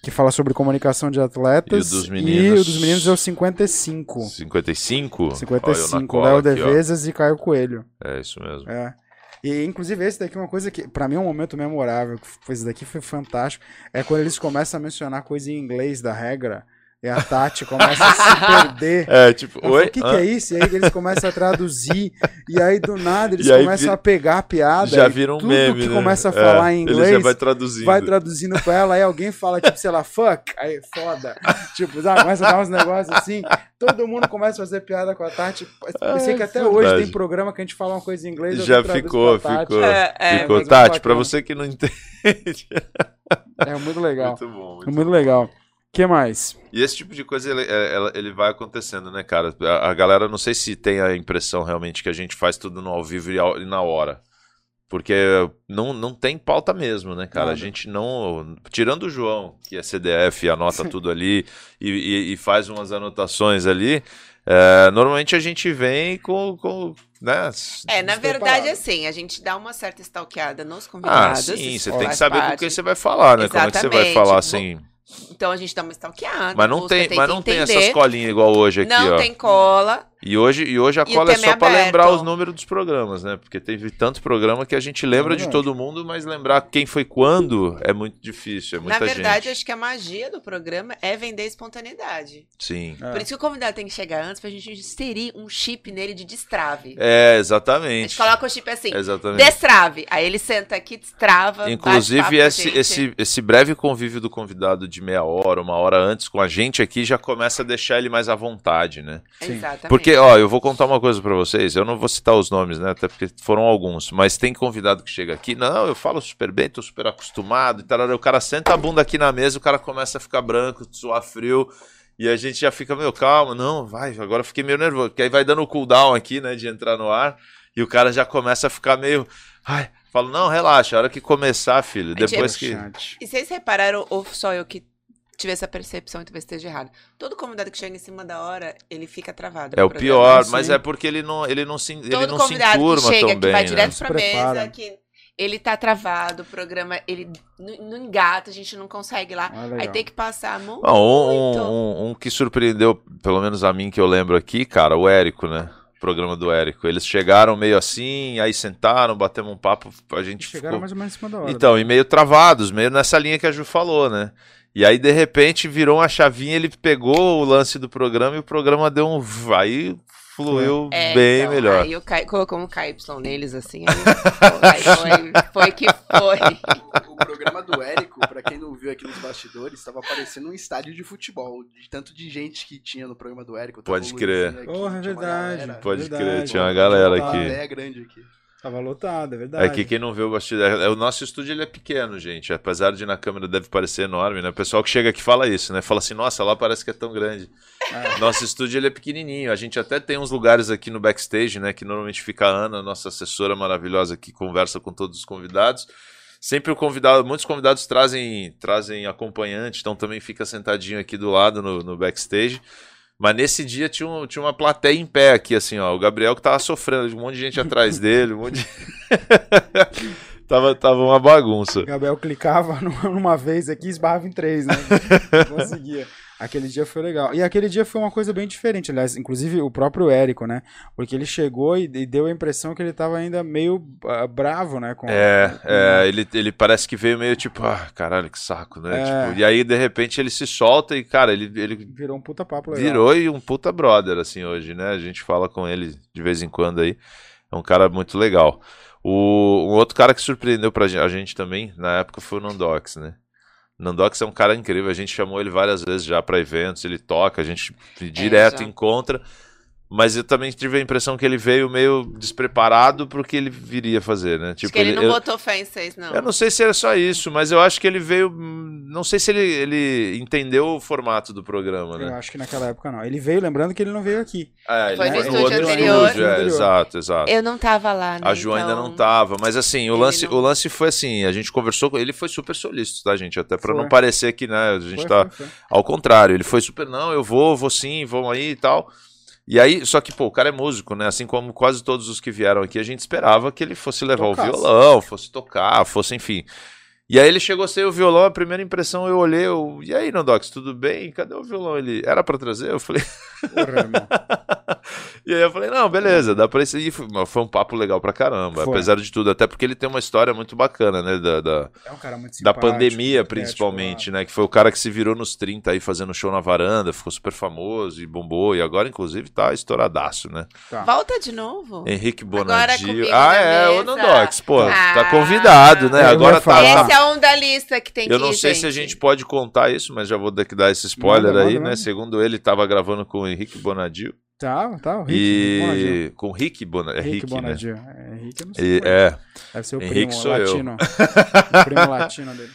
que fala sobre comunicação de atletas. E o dos E meninos? o dos meninos é o 55. 55? Olha eu na 55, cola Léo. Devezas e Caio Coelho. É isso mesmo. É. E inclusive esse daqui é uma coisa que pra mim é um momento memorável, esse daqui foi fantástico, é quando eles começam a mencionar coisa em inglês da regra, e a Tati começa a se perder. É, tipo, oi? O que, que Hã? é isso? E aí eles começam a traduzir, e aí do nada eles aí começam vira- a pegar a piada. Já e vira um tudo meme, que né? começa a É, falar em Ele já inglês, vai traduzindo. vai traduzindo pra ela, aí alguém fala, tipo, sei lá, fuck, aí foda. tipo, sabe, começa a dar uns negócios assim, todo mundo começa a fazer piada com a Tati. Pensei Ah, que até é hoje tem programa que a gente fala uma coisa em inglês, Já ficou, ficou. É, é, ficou. é Tati, pra você que não entende. É muito legal. Muito bom. É Muito muito legal. O que mais? E esse tipo de coisa, ele, é- ele vai acontecendo, né, cara? A, a galera, não sei se tem a impressão realmente que a gente faz tudo no ao vivo e, ao- e na hora. Porque não, não tem pauta mesmo, né, cara? Nada. A gente não. Tirando o João, que é CDF, anota tudo ali e, e- e faz umas anotações ali. é, normalmente a gente vem com. com né? É, na verdade, assim, a gente dá uma certa stalkeada nos Ah, convidados. sim, isso você tem que saber parte. quem você vai falar, né? Como é que você vai Exatamente. falar assim. Então a gente dá uma stalkeada. Mas não tem, mas não tem essas colinhas igual hoje aqui, Não ó. tem cola. E hoje, e hoje a E cola é só é pra aberto. lembrar os números dos programas, né? Porque teve tanto programa que a gente lembra É de todo mundo, mas lembrar quem foi quando é muito difícil, é muita Na verdade, gente. acho que a magia do programa é vender espontaneidade. Sim. É. Por isso que o convidado tem que chegar antes pra gente inserir um chip nele de destrave. É, A exatamente. gente coloca o chip assim, Exatamente. destrave. Aí ele senta aqui, destrava. Inclusive, a esse, gente. esse, esse breve convívio do convidado de meia hora, uma hora antes com a gente aqui, já começa a deixar ele mais à vontade, né? Sim. Exatamente. Porque, ó, eu vou contar uma coisa pra vocês. Eu não vou citar os nomes, né? Até porque foram alguns. Mas tem convidado que chega aqui. Não, eu falo super bem, tô super acostumado e tal. O cara senta a bunda aqui na mesa, o cara começa a ficar branco, suar frio. E a gente já fica meio calmo. Não, vai, agora fiquei meio nervoso. Porque aí vai dando o cooldown aqui, né? De entrar no ar. E o cara já começa a ficar meio. Ai, falo, não, relaxa. A hora que começar, filho. Depois que. E vocês repararam, ou só eu que tive essa percepção e talvez esteja errado. Todo convidado que chega em cima da hora, ele fica travado. É o pior, mas é porque ele não, ele não se, ele Todo não se convidado que chega, que bem. vai né? direto pra mesa, que ele tá travado, o programa, ele não, engata, a gente não consegue lá. Ah. Aí tem que passar a mão. Não, um, muito. um- um- um que surpreendeu, pelo menos a mim que eu lembro aqui, cara, o Érico, né? O programa do Érico. Eles chegaram meio assim, aí sentaram, batemos um papo, a gente Chegaram ficou. mais ou menos em cima da hora. Então, e meio travados, meio nessa linha que a Ju falou, né? E aí, de repente, virou uma chavinha, ele pegou o lance do programa e o programa deu um. v- Aí fluiu É, bem então, melhor. Aí colocou um KY neles, assim, aí foi, foi, que foi. O programa do Érico, pra quem não viu aqui nos bastidores, tava parecendo um estádio de futebol. De tanto de gente que tinha no programa do Érico. Pode o crer. Aqui, é uma verdade. galera. Pode verdade. crer, tinha uma galera Uma aqui. plateia grande aqui. Tava lotado, é verdade. É que quem não vê o bastidor. é- O nosso estúdio ele é pequeno, gente. Apesar de na câmera deve parecer enorme, né? O pessoal que chega aqui fala isso, né? Fala assim, nossa, lá parece que é tão grande. É. Nosso estúdio ele é pequenininho. A gente até tem uns lugares aqui no backstage, né? Que normalmente fica a Ana, nossa assessora maravilhosa, que conversa com todos os convidados. Sempre o convidado, muitos convidados trazem, trazem acompanhante, então também fica sentadinho aqui do lado no, no backstage. Mas nesse dia tinha, um- tinha uma plateia em pé aqui, assim, ó. O Gabriel que tava sofrendo, um monte de gente atrás dele, um monte de... tava, tava uma bagunça. O Gabriel clicava numa vez aqui e esbarrava em três, né? Não conseguia. Aquele dia foi legal. E aquele dia foi uma coisa bem diferente, aliás, inclusive o próprio Érico, né? Porque ele chegou e, e deu a impressão que ele tava ainda meio ah, bravo, né? Com, É, com- é, ele, ele parece que veio meio tipo, ah, caralho, que saco, né? É. Tipo, e aí, de repente, ele se solta e, cara, ele, ele Virou um puta papo legal. virou e um puta brother, assim, hoje, né? A gente fala com ele de vez em quando aí. É um cara muito legal. O, um outro cara que surpreendeu pra gen- a gente também, na época, foi o Nandox, né? Nandox é um cara incrível, a gente chamou ele várias vezes já pra eventos, ele toca, a gente direto já. encontra. Mas eu também tive a impressão que ele veio meio despreparado pro que ele viria fazer, né? Acho que ele não eu- botou fé em vocês, não. eu não sei se era só isso, mas eu acho que ele veio. Não sei se ele, ele entendeu o formato do programa, Eu né? acho que naquela época não. Ele veio, lembrando que ele não veio aqui. É, Foi ele no foi estúdio outro anterior. estúdio, é, Anterior. exato, exato. Eu não tava lá, né? A Ju ainda então- não tava, mas assim, o Ele lance, não- o lance foi assim, a gente conversou com ele, foi super solícito, tá, gente? Até pra Foi. não parecer que, né, a gente Foi, tá foi, foi. ao contrário, ele foi super, não, eu vou, vou sim, vamos aí e tal. E aí, só que, pô, o cara é músico, né? Assim como quase todos os que vieram aqui, a gente esperava que ele fosse levar Tocasse. o violão, fosse tocar, fosse, enfim. E aí ele chegou sem o violão, a primeira impressão eu olhei, eu, e aí, Nandox, tudo bem? Cadê o violão? Ele, era pra trazer? Eu falei, Porra, irmão. e aí eu falei, não, beleza, dá pra isso. E foi, foi um papo legal pra caramba, Foi. apesar de tudo, até porque ele tem uma história muito bacana, né? Da, da, É um cara muito da pandemia, muito principalmente, ético, né? Que foi o cara que se virou nos 30 aí fazendo show na varanda, ficou super famoso e bombou, e agora, inclusive, tá estouradaço, né? Tá. Volta de novo. Henrique Bonadio. Ah, é, o. Nandox, pô, tá Ah. convidado, né? É, eu Agora tá. Esse é um da lista que tem Eu que não ir, sei gente. se a gente pode contar isso, mas já vou dar, esse spoiler Manda, aí, manda, né? manda. Segundo ele, tava gravando com o Henrique Bonadio. Tá, tá, o Rick. Bonadio. E. Com o Rick Bonadio. É Rick Rick, né? Bonadio. É, Rick, eu não sei. E- é. é. Deve ser o Henrique primo sou eu. latino. o primo latino dele.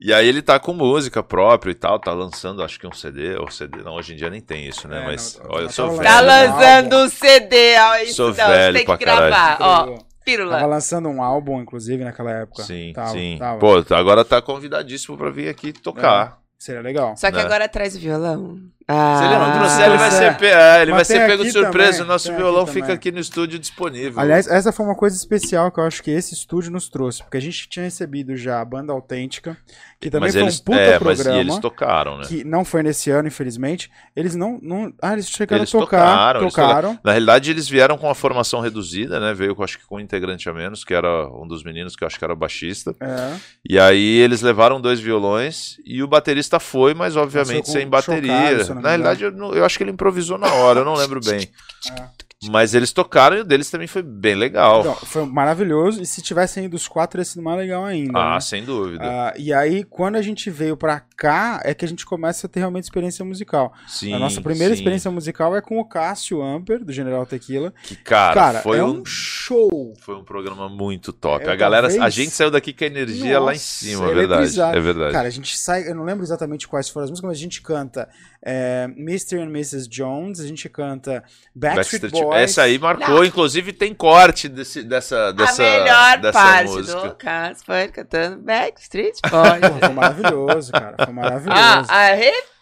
E aí ele tá com música própria e tal, tá lançando acho que um CD, ou CD, não, hoje em dia nem tem isso, né? É, Mas, não, olha, eu tá sou rolando. velho. Tá Velho, lançando um CD, ó, isso Sou não, velho tem que pra caralho. gravar, ó, Tava pílula. lançando um álbum, inclusive, naquela época. Sim, Tava, sim. tava. Pô, agora tá convidadíssimo pra vir aqui tocar. Seria legal. Só que né? agora traz o violão. Ah, Se ele não trouxer, ele vai é. ser, pe- é, ele vai Mas ser pego de surpresa. também, o nosso violão aqui fica também. aqui no estúdio disponível. Aliás, essa foi uma coisa especial que eu acho que esse estúdio nos trouxe, porque a gente tinha recebido já a banda autêntica, que também mas foi eles, um puta é, mas e programa. eles tocaram, né? Que não foi nesse ano, infelizmente. Eles não. não ah, eles chegaram Eles a tocar. tocaram, Tocaram. Na realidade, eles vieram com a formação reduzida, né? Veio, acho que com um integrante a menos, que era um dos meninos, que eu acho que era baixista. É. E aí eles levaram dois violões e o baterista foi, mas obviamente sem bateria. chocalho, me Na realidade, eu, não- eu acho que ele improvisou na hora, eu não lembro bem. É. Mas eles tocaram e o deles também foi bem legal. Então, foi maravilhoso. E se tivessem ido os quatro, teria sido mais legal ainda. ah, né? sem dúvida. Ah, e aí, quando a gente veio pra cá, é que a gente começa a ter realmente experiência musical. sim, a nossa primeira sim. experiência musical é com o Cássio Amper, do General Tequila. Que, cara, Cara, foi é um um show. Foi um programa muito top. Eu a galera, a talvez- gente saiu daqui com a energia lá em Nossa, cima, é verdade. eletrizado. É verdade. Cara, a gente sai, eu não lembro exatamente quais foram as músicas, mas a gente canta é, Mr. and Mrs. Jones, a gente canta Backstreet, Backstreet- Boys. Essa aí marcou, inclusive tem corte desse, dessa, dessa, a melhor dessa parte música. do caso foi cantando Backstreet Pô, Boys. foi maravilhoso, cara. Foi maravilhoso. ah,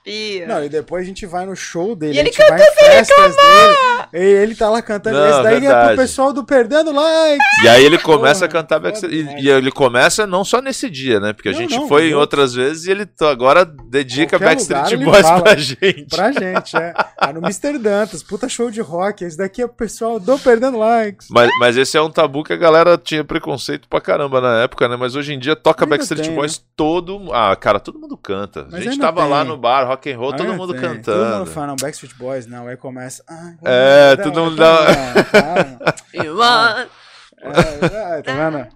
arrepia. Não, e depois a gente vai no show dele, E a ele gente vai em festas dele, e ele tá lá cantando. Não, Esse daí é verdade. pro pessoal do Perdendo Like. E aí ele começa Porra, a cantar foda Backstreet. demais. E, e ele começa não só nesse dia, né? Porque a Não, gente não, foi em outras vezes e ele agora dedica Qualquer Backstreet Boys pra gente. Pra gente, é. Ah, no Mr. Dantas, puta show de rock. Esse daqui é pro pessoal do Perdendo Likes. Mas, mas esse é um tabu que a galera tinha preconceito pra caramba na época, né? Mas hoje em dia toca Ainda Backstreet tem, Boys todo. Ah, cara, todo mundo canta. Mas a gente tava lá tem. no bar, rock and roll, todo Ainda mundo tem. cantando. Todo mundo fala, não, Backstreet Boys, não. Aí começa. Ah, É, não, todo mundo dá-. You want- É, é, tá vendo?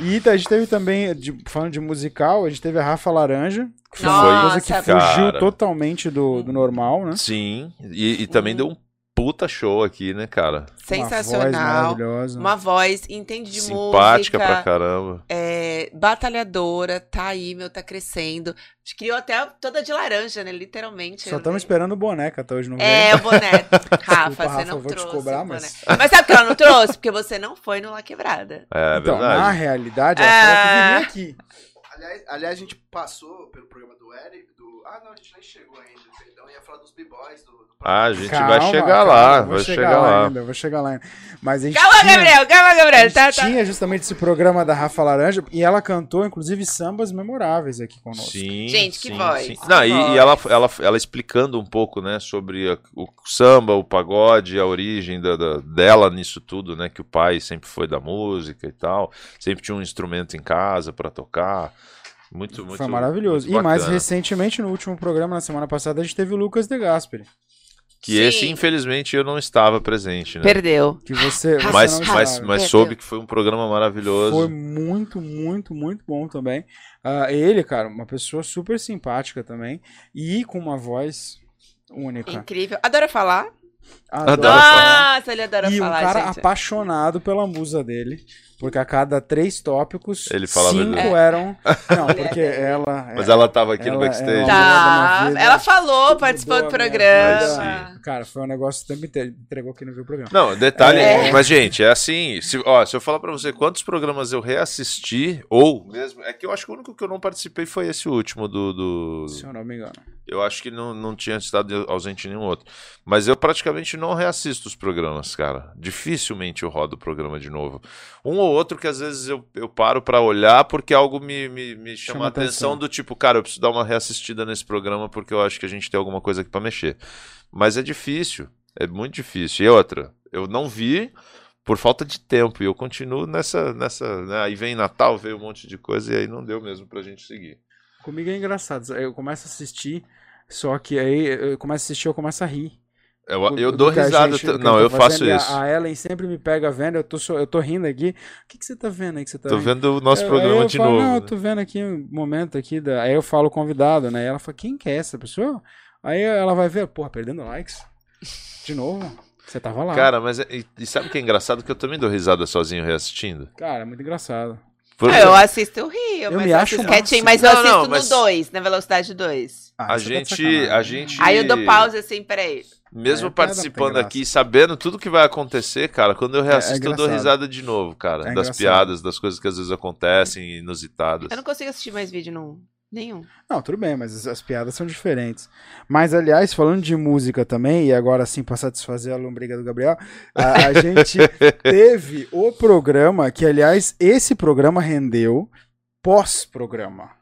E a gente teve também, de- falando de musical, a gente teve a Rafa Laranja, que foi uma coisa que cara. fugiu totalmente do, do normal, né? Sim, e, e também deu um puta show aqui, né, cara? Uma voz Sensacional. maravilhosa. Uma voz, entende de Simpática música. pra caramba. é, batalhadora, tá aí, meu, tá crescendo. Criou até toda de laranja, né? Literalmente. Só estamos esperando o boneca até hoje, não É, o boné. Rafa, você Rafa, não eu vou te trouxe cobrar, mas- Mas sabe por que ela não trouxe? Porque você não foi no La Quebrada. É Então, na verdade. realidade, ela Ah. falou que viria aqui. Aliás, aliás, a gente passou pelo programa do Eric. Ah, não, a gente nem chegou ainda, perdão. Ia falar dos b-boys, do... do... Ah, a gente Calma, vai chegar calma, lá, vai chegar, chegar lá. ainda, vou chegar lá ainda. Mas a gente Calma, tinha, Gabriel, calma, a Gabriel. gente Tá, tá. tinha justamente esse programa da Rafa Laranja e ela cantou, inclusive, sambas memoráveis aqui conosco. Sim, Gente, que sim, voz, sim. que Não, e, voz. e ela, ela, ela explicando um pouco, né, sobre a- o samba, o pagode, a origem da, da- dela nisso tudo, né, que o pai sempre foi da música e tal, sempre tinha um instrumento em casa pra tocar. Muito, muito Foi maravilhoso. muito E mais recentemente, no último programa, na semana passada, a gente teve o Lucas De Gasperi. Que Sim. esse, infelizmente, eu não estava presente, né? Perdeu. Que você, você Mas, não mas, mas soube que foi um programa maravilhoso. Foi muito, muito, muito bom também. Ah, ele, cara, uma pessoa super simpática também. E com uma voz única. Incrível. Adora falar. Adoro Adoro falar. Nossa, ele adora E um falar, cara gente. apaixonado pela musa dele. Porque a cada três tópicos, Ele falava cinco dele. eram. Não, porque ela. Mas ela tava aqui no Ela- backstage. ela- né? Tá, ela falou, participou do programa. vida. Cara, foi um negócio que também entregou quem não viu o programa. Não, detalhe, É. mas gente, é assim, se, ó, se eu falar pra você quantos programas eu reassisti, ou mesmo, é que eu acho que o único que eu não participei foi esse último do, do- Se eu não me engano. eu acho que não, não tinha estado ausente em nenhum outro, mas eu praticamente não reassisto os programas, cara, dificilmente eu rodo o programa de novo, um ou outro que às vezes eu, eu paro pra olhar porque algo me, me, me chama, Chama a atenção, atenção. do tipo, cara, eu preciso dar uma reassistida nesse programa porque eu acho que a gente tem alguma coisa aqui pra mexer, mas é difícil, é muito difícil, e outra, eu não vi por falta de tempo. E eu continuo nessa. nessa né? Aí vem Natal, veio um monte de coisa, e aí não deu mesmo pra gente seguir. Comigo é engraçado. Eu começo a assistir, só que aí eu começo a assistir eu começo a rir. Eu, eu do dou risada. gente- não, eu eu faço a- isso. A Ellen sempre me pega vendo, eu tô, eu tô rindo aqui. O que, que você tá vendo aí que você tá Tô rindo? vendo o nosso Eu- aí programa eu de falo, novo. Não, eu né? tô vendo aqui um momento aqui. Da... Aí eu falo o convidado, né? E ela fala, quem que é essa pessoa? Aí ela vai ver, porra, perdendo likes. De novo. Você tava lá. Cara, mas é- e, e sabe o que é engraçado? Que eu também dou risada sozinho reassistindo. Cara, é muito engraçado. Por- Ah, Eu assisto o Rio, Eu mas me eu acho quietinho, mas eu Não, assisto não, mas- no 2, na velocidade 2. Ah, a tá gente. A gente. Aí eu dou pausa assim, peraí. Mesmo É, participando aqui, sabendo tudo que vai acontecer, cara, quando eu reassisto, eu dou risada de novo, cara. É das engraçado. piadas, das coisas que às vezes acontecem, inusitadas. Eu não consigo assistir mais vídeo. Nenhum. Não, tudo bem, mas as, as piadas são diferentes. Mas, aliás, falando de música também, e agora sim pra satisfazer a lombriga do Gabriel, a, a gente teve o programa, que, aliás, esse programa rendeu pós-programa.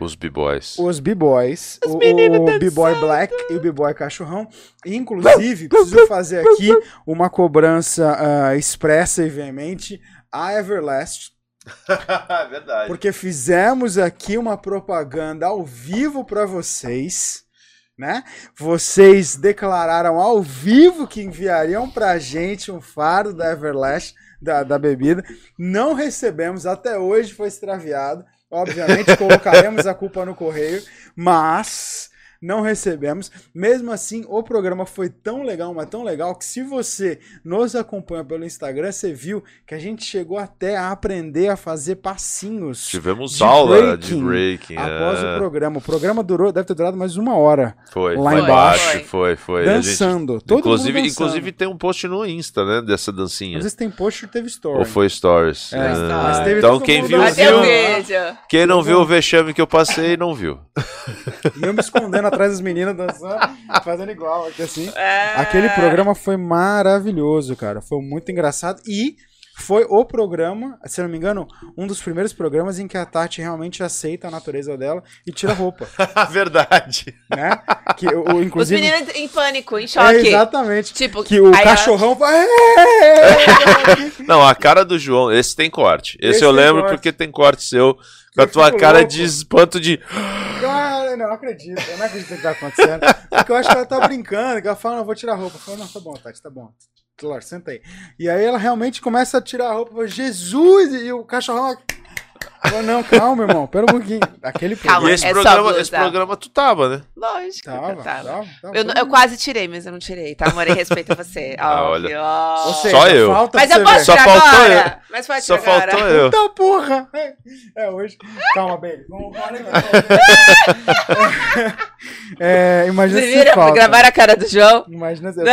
Os B-Boys. Os B-Boys, Os o. B-Boy Black e o B-Boy Cachorrão. Inclusive, preciso fazer aqui uma cobrança ah, expressa e veemente a Everlast, Verdade. porque fizemos aqui uma propaganda ao vivo para vocês, né? Vocês declararam ao vivo que enviariam pra gente um fardo da Everlast, da, da bebida. Não recebemos, até hoje foi extraviado. Obviamente colocaremos a culpa no correio, mas não recebemos. Mesmo assim, o programa foi tão legal, mas tão legal que se você nos acompanha pelo Instagram, você viu que a gente chegou até a aprender a fazer passinhos. Tivemos de aula de breaking breaking. Após é. o programa. O programa durou, deve ter durado mais uma hora. Foi, lá foi embaixo. Foi, foi. foi. A gente- dançando. Todo inclusive, mundo dançando. inclusive tem um post no Insta, né? Dessa dancinha. Às vezes tem post e teve story. Ou foi Stories. É, É. mas teve Então quem viu, dançando. Viu. Quem não viu o vexame que eu passei, não viu. E eu me escondendo atrás das meninas dançando, fazendo igual aqui assim. É. Aquele programa foi maravilhoso, cara. Foi muito engraçado. E foi o programa, se não me engano, um dos primeiros programas em que a Tati realmente aceita a natureza dela e tira a roupa, Verdade. né? Que, o, o- Os inclusive, meninos em pânico, em é, choque. exatamente. tipo, Que o ela- cachorrão vai. Não, a cara do João, esse tem corte. Esse, Esse eu lembro corte. porque tem corte seu. Com a tua cara louco. de espanto de. Cara, não, não acredito. Eu não acredito que tá acontecendo. Porque eu acho que ela tá brincando, que ela fala, não, vou tirar a roupa. Eu falo, não, tá bom, Tati, tá bom. Claro, senta aí. E aí ela realmente começa a tirar a roupa. eu Jesus! E o cachorrão. Oh, não, calma, irmão. Pera um pouquinho. Aquele Calma, E programa. esse, é programa, esse programa tu tava, né? Lógico que Tava, eu tava. tava, tava. Eu, eu quase tirei, mas eu não tirei, tá? Amor, em respeito a você. Ah, Óbvio, olha. seja, Só eu. Falta Mas eu posso. Só tirar faltou agora? Mas pode Só tirar agora. faltou eu. Puta porra! É, É, hoje. Calma, Baby. Vamos olha aqui. É, imagina Vocês se viram? falta. Gravaram a cara do João? Imagina se Não.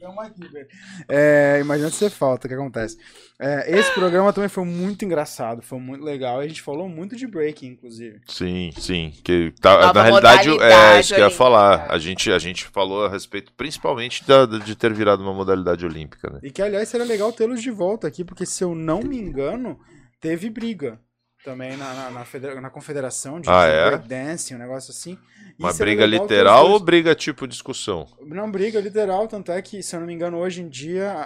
Calma aqui, velho. É, imagina se você falta, o que acontece. É, esse programa também foi muito engraçado, foi muito legal. E a gente falou muito de breaking, inclusive. Sim, sim. Que tá, Nova na realidade, é isso que eu ia falar. A gente, a gente falou a respeito, principalmente da- de ter virado uma modalidade olímpica, né? E que, aliás, seria legal tê-los de volta aqui, porque se eu não me engano, teve briga também na, na, na federa- na confederação de, Ah, é? breakdancing, um negócio assim. Uma briga legal literal ou briga tipo discussão? Não, briga literal, tanto é que, se eu não me engano, hoje em dia, a,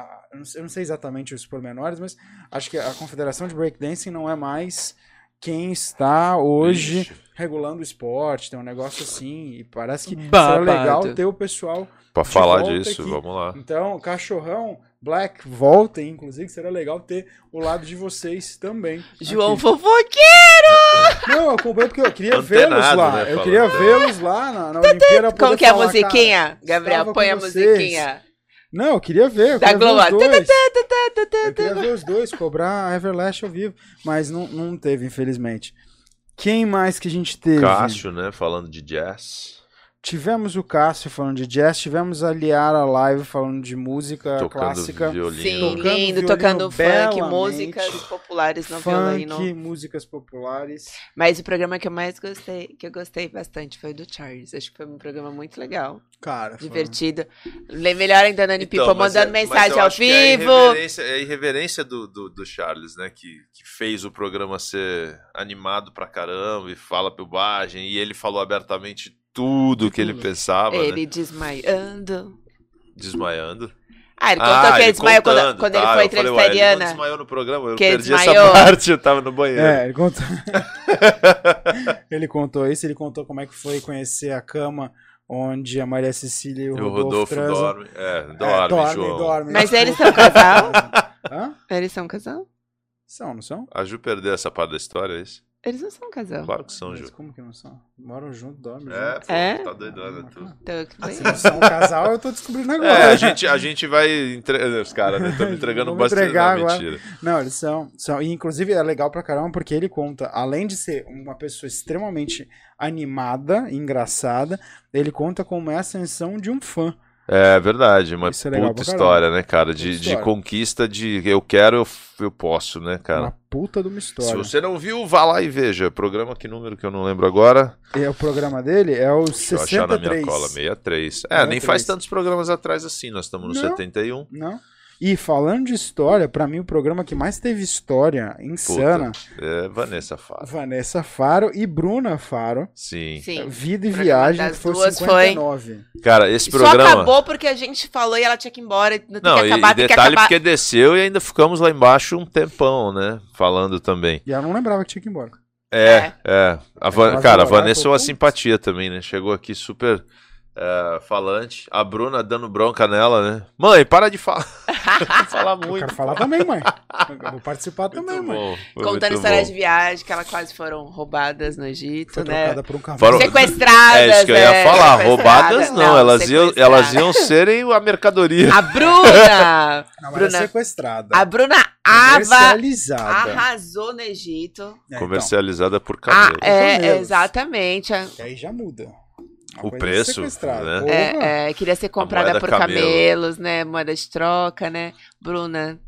a- eu não sei exatamente os pormenores, mas acho que a Confederação de Breakdancing não é mais quem está hoje Ixi. regulando o esporte, tem um negócio assim, e parece que Babado. seria legal ter o pessoal. Pra De falar volta disso, aqui. vamos lá. Então, cachorrão, Black, voltem, inclusive, seria legal ter o lado de vocês também. João aqui. fofoqueiro! Não, eu acompanhei porque eu queria vê-los lá. né, eu queria vê-los lá na, na Olimpíada. Como que é a musiquinha? Gabriel, põe a vocês. musiquinha. Não, eu queria ver. Eu Da queria ver Globo. os dois. Tá, Eu queria ver os dois cobrar a Everlast ao vivo. Mas não, não teve, infelizmente. Quem mais que a gente teve? Cássio, né? Falando de jazz. Tivemos o Cássio falando de jazz, tivemos a Liara Live falando de música Tocando clássica. violino. Sim, Tocando lindo, violino tocando funk, músicas populares no violino. Funk, músicas populares. Mas o programa que eu mais gostei, que eu gostei bastante, foi o do Charles. Acho que foi um programa muito legal, Cara, foi- divertido. Le- Melhor ainda, Nani Então, mas mandando é- mensagem ao que É a vivo. irreverência, é a irreverência do, do, do Charles, né? Que, que fez o programa ser animado pra caramba e fala bobagem. E ele falou abertamente tudo que ele pensava, Ele né? desmaiando. Desmaiando. Ah, ele contou que ele desmaiou quando, contando, quando tá, ele foi eu falei, entrevistar a ele desmaiou no programa, eu Que perdi desmaiou. essa parte, eu tava no banheiro. É, ele contou. ele contou isso, ele contou como é que foi conhecer a cama onde a Maria Cecília e o E o Rodolfo, Rodolfo transam. dorme. É, É, dorme, dorme, João. dorme. Mas eles são casal? Hã? Eles são casal? São, não são? A Ju perdeu essa parte da história, é isso? Eles não são casal. Claro que são, Mas Ju. como que não são? Moram junto, dormem É, junto. pô, É? tá doidona tu. Então, tudo bem. Se não são um casal, eu tô descobrindo agora. É, a gente, a gente vai. Entre... Os caras, né? Estamos entregando bastante. entregar Não, agora. mentira. Não, eles são, são. E inclusive é legal pra caramba porque ele conta, além de ser uma pessoa extremamente animada, engraçada, ele conta como é a ascensão de um fã. É verdade, uma Isso é puta história, né, cara? De, de conquista de eu quero, eu, eu posso, né, cara? Uma puta de uma Se história. você não viu, vá lá e veja. Programa que número que eu não lembro agora. E o programa dele é o Deixa eu achar na 63. minha cola, 63. É, nem 63. faz tantos programas atrás assim, nós estamos no Não. 71. Não? E falando de história, pra mim o programa que mais teve história insana, É Vanessa Faro. Vanessa Faro e Bruna Faro, Sim. Sim. Vida e Viagem, que foi duas 59. Cara, esse Só programa. acabou porque a gente falou e ela tinha que ir embora. Tem Não, que acabar, e tem que detalhe acabar. porque desceu e ainda ficamos lá embaixo um tempão, né? Falando também. E ela não lembrava que tinha que ir embora. É, é. A Van- cara, a Vanessa é uma simpatia também, né? Chegou aqui super é, falante. A Bruna dando bronca nela, né? Mãe, para de falar. falar Eu muito. quero falar também, mãe. Eu vou participar também, Muito mãe. bom. Contando histórias de viagem, que elas quase foram roubadas no Egito, Foi né? por um cavalo. Foram- Sequestradas. É isso que eu ia é, falar. Roubadas não, elas, iam, elas iam serem a mercadoria. A Bruna! Não, mas Bruna- é sequestrada. a Bruna Ava arrasou no Egito. É, então, Comercializada por Ah, cabelo. é, camelos. exatamente. Que aí já muda. Uma O coisa preço, né? É, é, queria ser comprada por camelo. camelos, né? Moeda de troca, né? Bruna,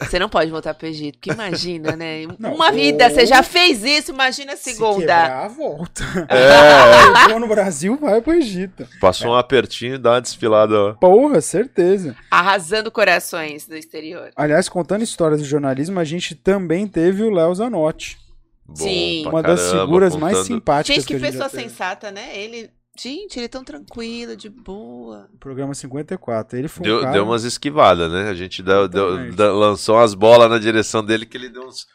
você não pode voltar pro Egito, porque imagina, né? Não, Uma ou- vida, você já fez isso, imagina a Se segunda. quebrar, volta. É, no Brasil, vai pro Egito. passou um apertinho e dá uma desfilada. Porra, certeza. Arrasando corações do exterior. Aliás, contando histórias do jornalismo, a gente também teve o Léo Zanotti. Bom Sim. Uma das caramba, figuras mais contando- simpáticas Gente, que a gente já pessoa teve. sensata, né? Ele. Gente, ele é tão tranquilo, de boa. Programa 54. Ele foi um Deu, cara... deu umas esquivadas, né? A gente deu, deu- lançou umas bolas na direção dele que ele deu uns.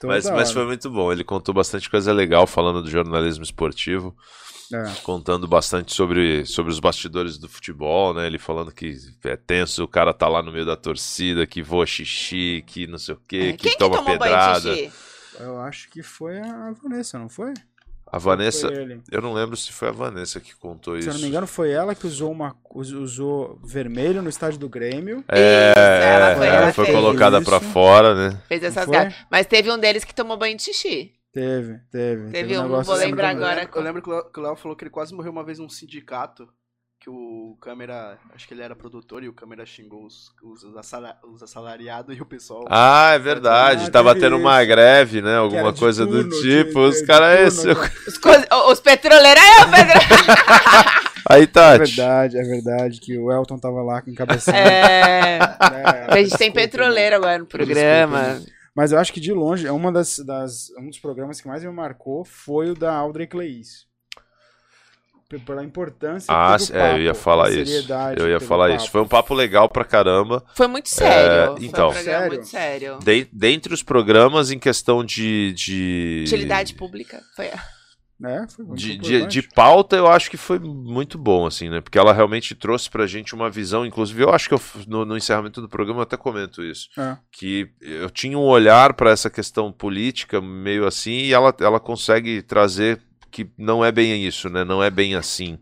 toda Mas, mas foi muito bom. Ele contou bastante coisa legal falando do jornalismo esportivo. É. contando bastante sobre, sobre os bastidores do futebol, né? Ele falando que é tenso, o cara tá lá no meio da torcida, que voa xixi, que não sei o quê, É, que Quem que toma tomou pedrada. banho de xixi? Eu acho que foi a Vanessa, não foi? A Vanessa, eu não lembro se foi a Vanessa que contou Se isso. eu não me engano, foi ela que usou, uma, us- usou vermelho no estádio do Grêmio. É, ela foi, ela ela foi colocada pra Isso. fora, né? Fez essas gatas. Mas teve um deles que tomou banho de xixi. Teve, teve. Teve um, negócio vou assim lembrar agora. Eu lembro, que o Léo falou que ele quase morreu uma vez num sindicato. Que o câmera. Acho que ele era produtor e o câmera xingou os, os, assala- os assalariados e o pessoal. Ah, é verdade. Ah, Tava tendo uma isso. greve, né? Alguma coisa do turno, tipo. de- Os de caras. cara. Os, co- os petroleiros. Aí, ô, Pedro! Aí, É Tati. verdade, é verdade que o Elton tava lá encabeçando. É. né? A gente tem Desculpa, petroleiro agora no programa. Desculpa, Mas eu acho que de longe, é uma das, das- um dos programas que mais me marcou foi o da Audrey Cleis. Pela importância Ah, que teve o é, eu ia papo, falar isso. seriedade Eu ia falar papo. isso. Foi um papo legal pra caramba. Foi muito sério. É, Foi então. um programa Sério? muito sério. De- dentre os programas em questão de. de... Utilidade pública. Foi. É, foi De, de, de pauta, eu acho que foi muito bom, assim, né? Porque ela realmente trouxe pra gente uma visão, inclusive, eu acho que eu, no, no encerramento do programa eu até comento isso. É. Que eu tinha um olhar pra essa questão política meio assim, e ela, ela consegue trazer que não é bem isso, né? Não é bem assim.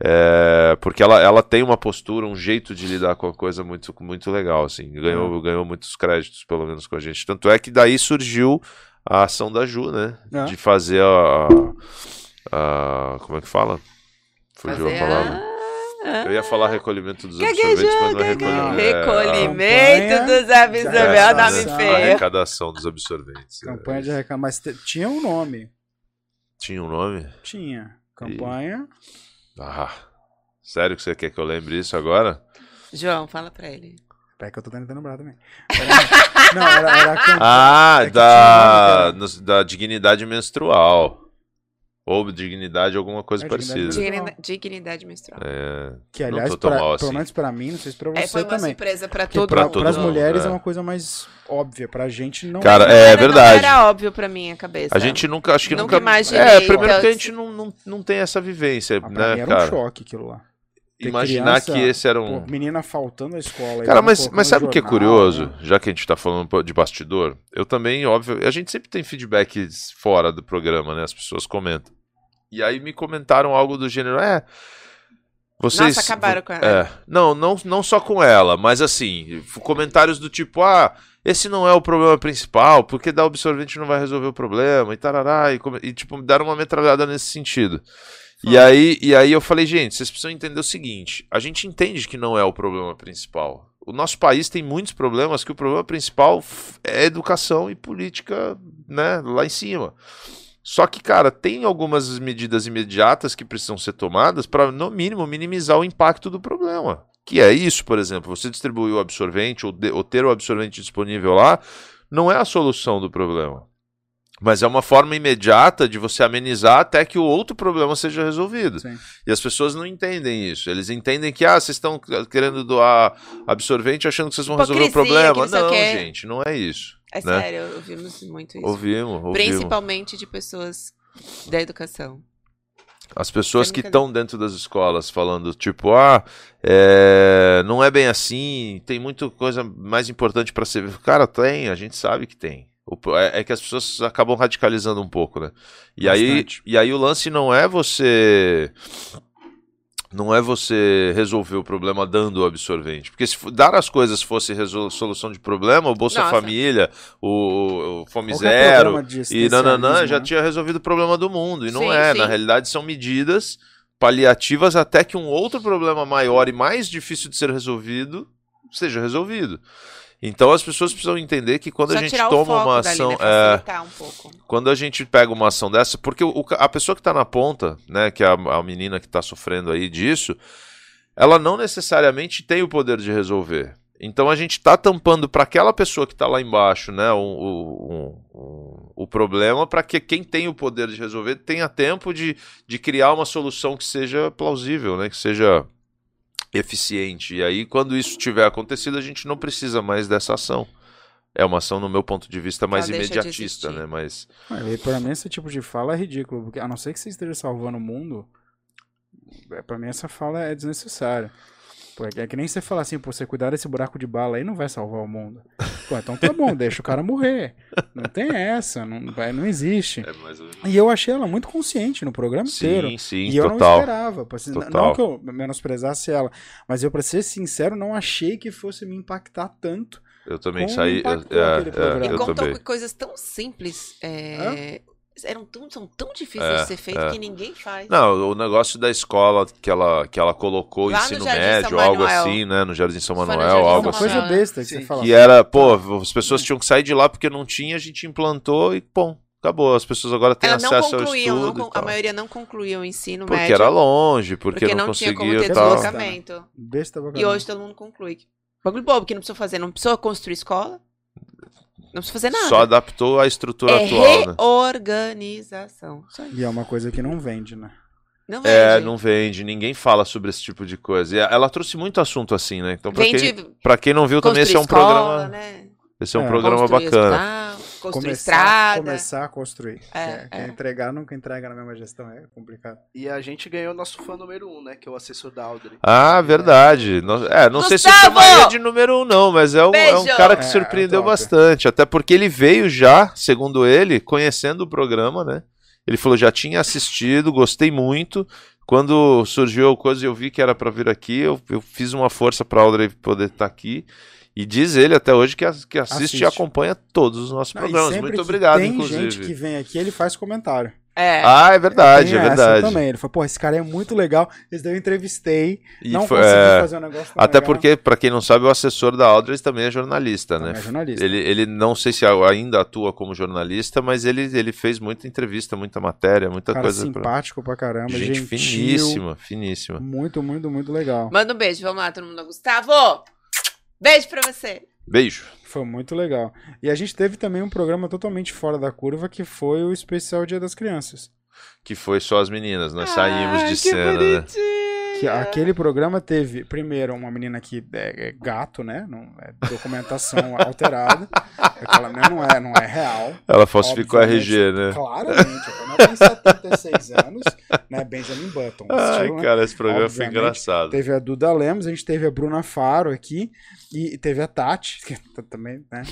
É, porque ela, ela tem uma postura, um jeito de lidar com a coisa muito, muito legal, assim. Ganhou, ganhou muitos créditos, pelo menos, com a gente. Tanto é que daí surgiu a ação da Ju, né? É. De fazer a, a- Como é que fala? Fugiu Fazer a palavra. a- Eu ia falar recolhimento dos absorventes, mas não é recolhimento. É, Recolhimento dos absorventes. de É o nome arrecadação. a feio. arrecadação dos absorventes. Campanha É, de arrecadação. Mas tinha um nome. Tinha um nome? Tinha. Campanha. Ah, sério que você quer que eu lembre isso agora? João, fala pra ele. Peraí que eu tô tentando lembrar também. Não, era, era a campanha. Ah, É da, tinha da dignidade menstrual. Ou dignidade, alguma coisa É, dignidade parecida. menstrual. Dignidade, dignidade menstrual. É, Que, aliás, pra- mal pelo assim. menos pra mim, não sei se pra É, você foi uma também. surpresa pra todo pra, Pra mundo, mulheres é. é. uma coisa mais óbvia. Pra gente não Cara, é era- verdade. Não era óbvio pra minha cabeça. A gente nunca, acho que Nunca nunca. imaginei, É, primeiro que a gente não, não, não tem essa vivência, Ah, né, era um cara? choque aquilo lá. Ter Imaginar criança, que esse era um. Pô, menina faltando à escola. Cara, mas, mas sabe o que é curioso? né? Já que a gente tá falando de bastidor, eu também, óbvio, a gente sempre tem feedbacks fora do programa, né? As pessoas comentam. E aí me comentaram algo do gênero, é. Vocês. Nossa, acabaram com ela. É. Não, não, não só com ela, mas assim, comentários do tipo, ah, esse não é o problema principal, porque dar absorvente não vai resolver o problema, e tarará, e, e tipo, me deram uma metralhada nesse sentido. E aí, e aí eu falei, gente, vocês precisam entender o seguinte: a gente entende que não é o problema principal. O nosso país tem muitos problemas que o problema principal é educação e política, né, lá em cima. Só que, cara, tem algumas medidas imediatas que precisam ser tomadas para, no mínimo, minimizar o impacto do problema. Que é isso, por exemplo, você distribuir o absorvente ou, de- ou ter o absorvente disponível lá, não é a solução do problema. Mas é uma forma imediata de você amenizar até que o outro problema seja resolvido. Sim. E as pessoas não entendem isso. Eles entendem que, ah, vocês estão querendo doar absorvente achando que vocês vão resolver o Hipocrisia, problema. não gente, não é isso. É né? sério, ouvimos muito isso. Ouvimos, ouvimos. Principalmente de pessoas da educação. As pessoas que estão dentro das escolas falando, tipo, ah, é, não é bem assim, tem muita coisa mais importante para ser. Cara, tem, a gente sabe que tem. É, é que as pessoas acabam radicalizando um pouco, né? E aí, e aí o lance não é você. Não é você resolver o problema dando o absorvente. Porque se dar as coisas fosse solução de problema, o Bolsa Nossa. Família, o, o Fome Qualquer Zero, e nananã já né? tinha resolvido o problema do mundo. E não Sim, é. sim. Na realidade, são medidas paliativas até que um outro problema maior e mais difícil de ser resolvido seja resolvido. Então as pessoas precisam entender que quando Só a gente toma uma dali, ação. né? é, um pouco. quando a gente pega uma ação dessa, porque o- a pessoa que está na ponta, né, que é a, a menina que está sofrendo aí disso, ela não necessariamente tem o poder de resolver. Então a gente está tampando para aquela pessoa que está lá embaixo, né, o- o- o problema, para que quem tem o poder de resolver tenha tempo de, de criar uma solução que seja plausível, né, que seja eficiente. E aí, quando isso tiver acontecido, a gente não precisa mais dessa ação. É uma ação, no meu ponto de vista, mais imediatista, né? Mas. E pra mim, esse tipo de fala é ridículo, porque a não ser que você esteja salvando o mundo, é, pra mim essa fala é desnecessária. Pô, é que- é que nem você falar assim, pô, você cuidar desse buraco de bala aí não vai salvar o mundo. Pô, então tá bom, deixa o cara morrer. Não tem essa, não, vai- não existe. É menos. E eu achei ela muito consciente no programa inteiro. Sim, sim, E eu não total. esperava. pra ser- Total. Não que eu menosprezasse ela, mas eu, pra ser sincero, não achei que fosse me impactar tanto. Eu também saí. impactou é, é? E eu contou também. com coisas tão simples. é, eram tão, são tão difíceis É, de ser feitas é. que ninguém faz. Não, o negócio da escola que ela, que ela colocou, Lá no ensino médio, São algo Manuel. assim, né? No Jardim São Manuel, Jardim algo São assim. coisa besta que Sim. você fala. Que era, pô, as pessoas tinham que sair de lá porque não tinha, a gente implantou e, pô, acabou. As pessoas agora têm não acesso ao não estudo. e a maioria não concluía o ensino Porque médio. era longe, porque, porque não, não tinha como conseguia ter tal. Besta pra E hoje todo mundo conclui. Bagulho bobo que não precisa fazer. Não precisa construir escola. Não precisa fazer nada. Só adaptou à estrutura é atual, né? reorganização. Isso. E é uma coisa que não vende, né? Não É, vende. não vende, ninguém fala sobre esse tipo de coisa. E ela trouxe muito assunto assim, né? Então, pra, Vende quem, pra quem não viu, também esse é um escola, programa. né? Esse é um É. programa Construir bacana. Construir começar, estrada. começar a construir. É, quer é. entregar, nunca entrega na mesma gestão. É complicado. E a gente ganhou nosso fã número um, né? Que é o assessor da Audrey. Ah, verdade. Não- é, não sei se eu Gustavo! chamaria de número um, não, mas é um, é um cara que É, surpreendeu é bastante. Até porque ele veio já, segundo ele, conhecendo o programa, né? Ele falou, já tinha assistido, gostei muito. Quando surgiu a coisa e eu vi que era pra vir aqui, eu, eu fiz uma força pra Audrey poder estar aqui. E diz ele até hoje que, que assiste, Assiste. e acompanha todos os nossos Não, programas. Muito obrigado, tem inclusive. gente que vem aqui, ele faz comentário. É. Ah, é verdade, Tem é verdade. também. Ele falou, pô, esse cara é muito legal. Esse daí eu entrevistei. E não foi- consegui é, fazer um negócio tão Até legal. porque, pra quem não sabe, o assessor da Audrey também é jornalista, Também né? é jornalista. Ele, ele não sei se ainda atua como jornalista, mas ele, ele fez muita entrevista, muita matéria, muita cara coisa. pra- simpático pra caramba, Gente gentil. finíssima, finíssima. Muito, muito, muito legal. Manda um beijo, vamos lá, todo mundo. Gustavo! Beijo pra você. Beijo. Foi muito legal. E a gente teve também um programa totalmente fora da curva, que foi o especial Dia das Crianças. Que foi só as meninas, nós saímos Ai, de que cena, né? Que aquele programa teve, primeiro, uma menina que é, é gato, né? Não, é documentação alterada. Aquela né, não é, não é real. Ela falsificou Obviamente, RG, né? Claramente. Ela tem 76 anos, né? Benjamin Button. Ai, estilo, né? cara, esse programa foi Obviamente, engraçado. Teve a Duda Lemos, a gente teve a Bruna Faro aqui, e teve a Tati, que também, né?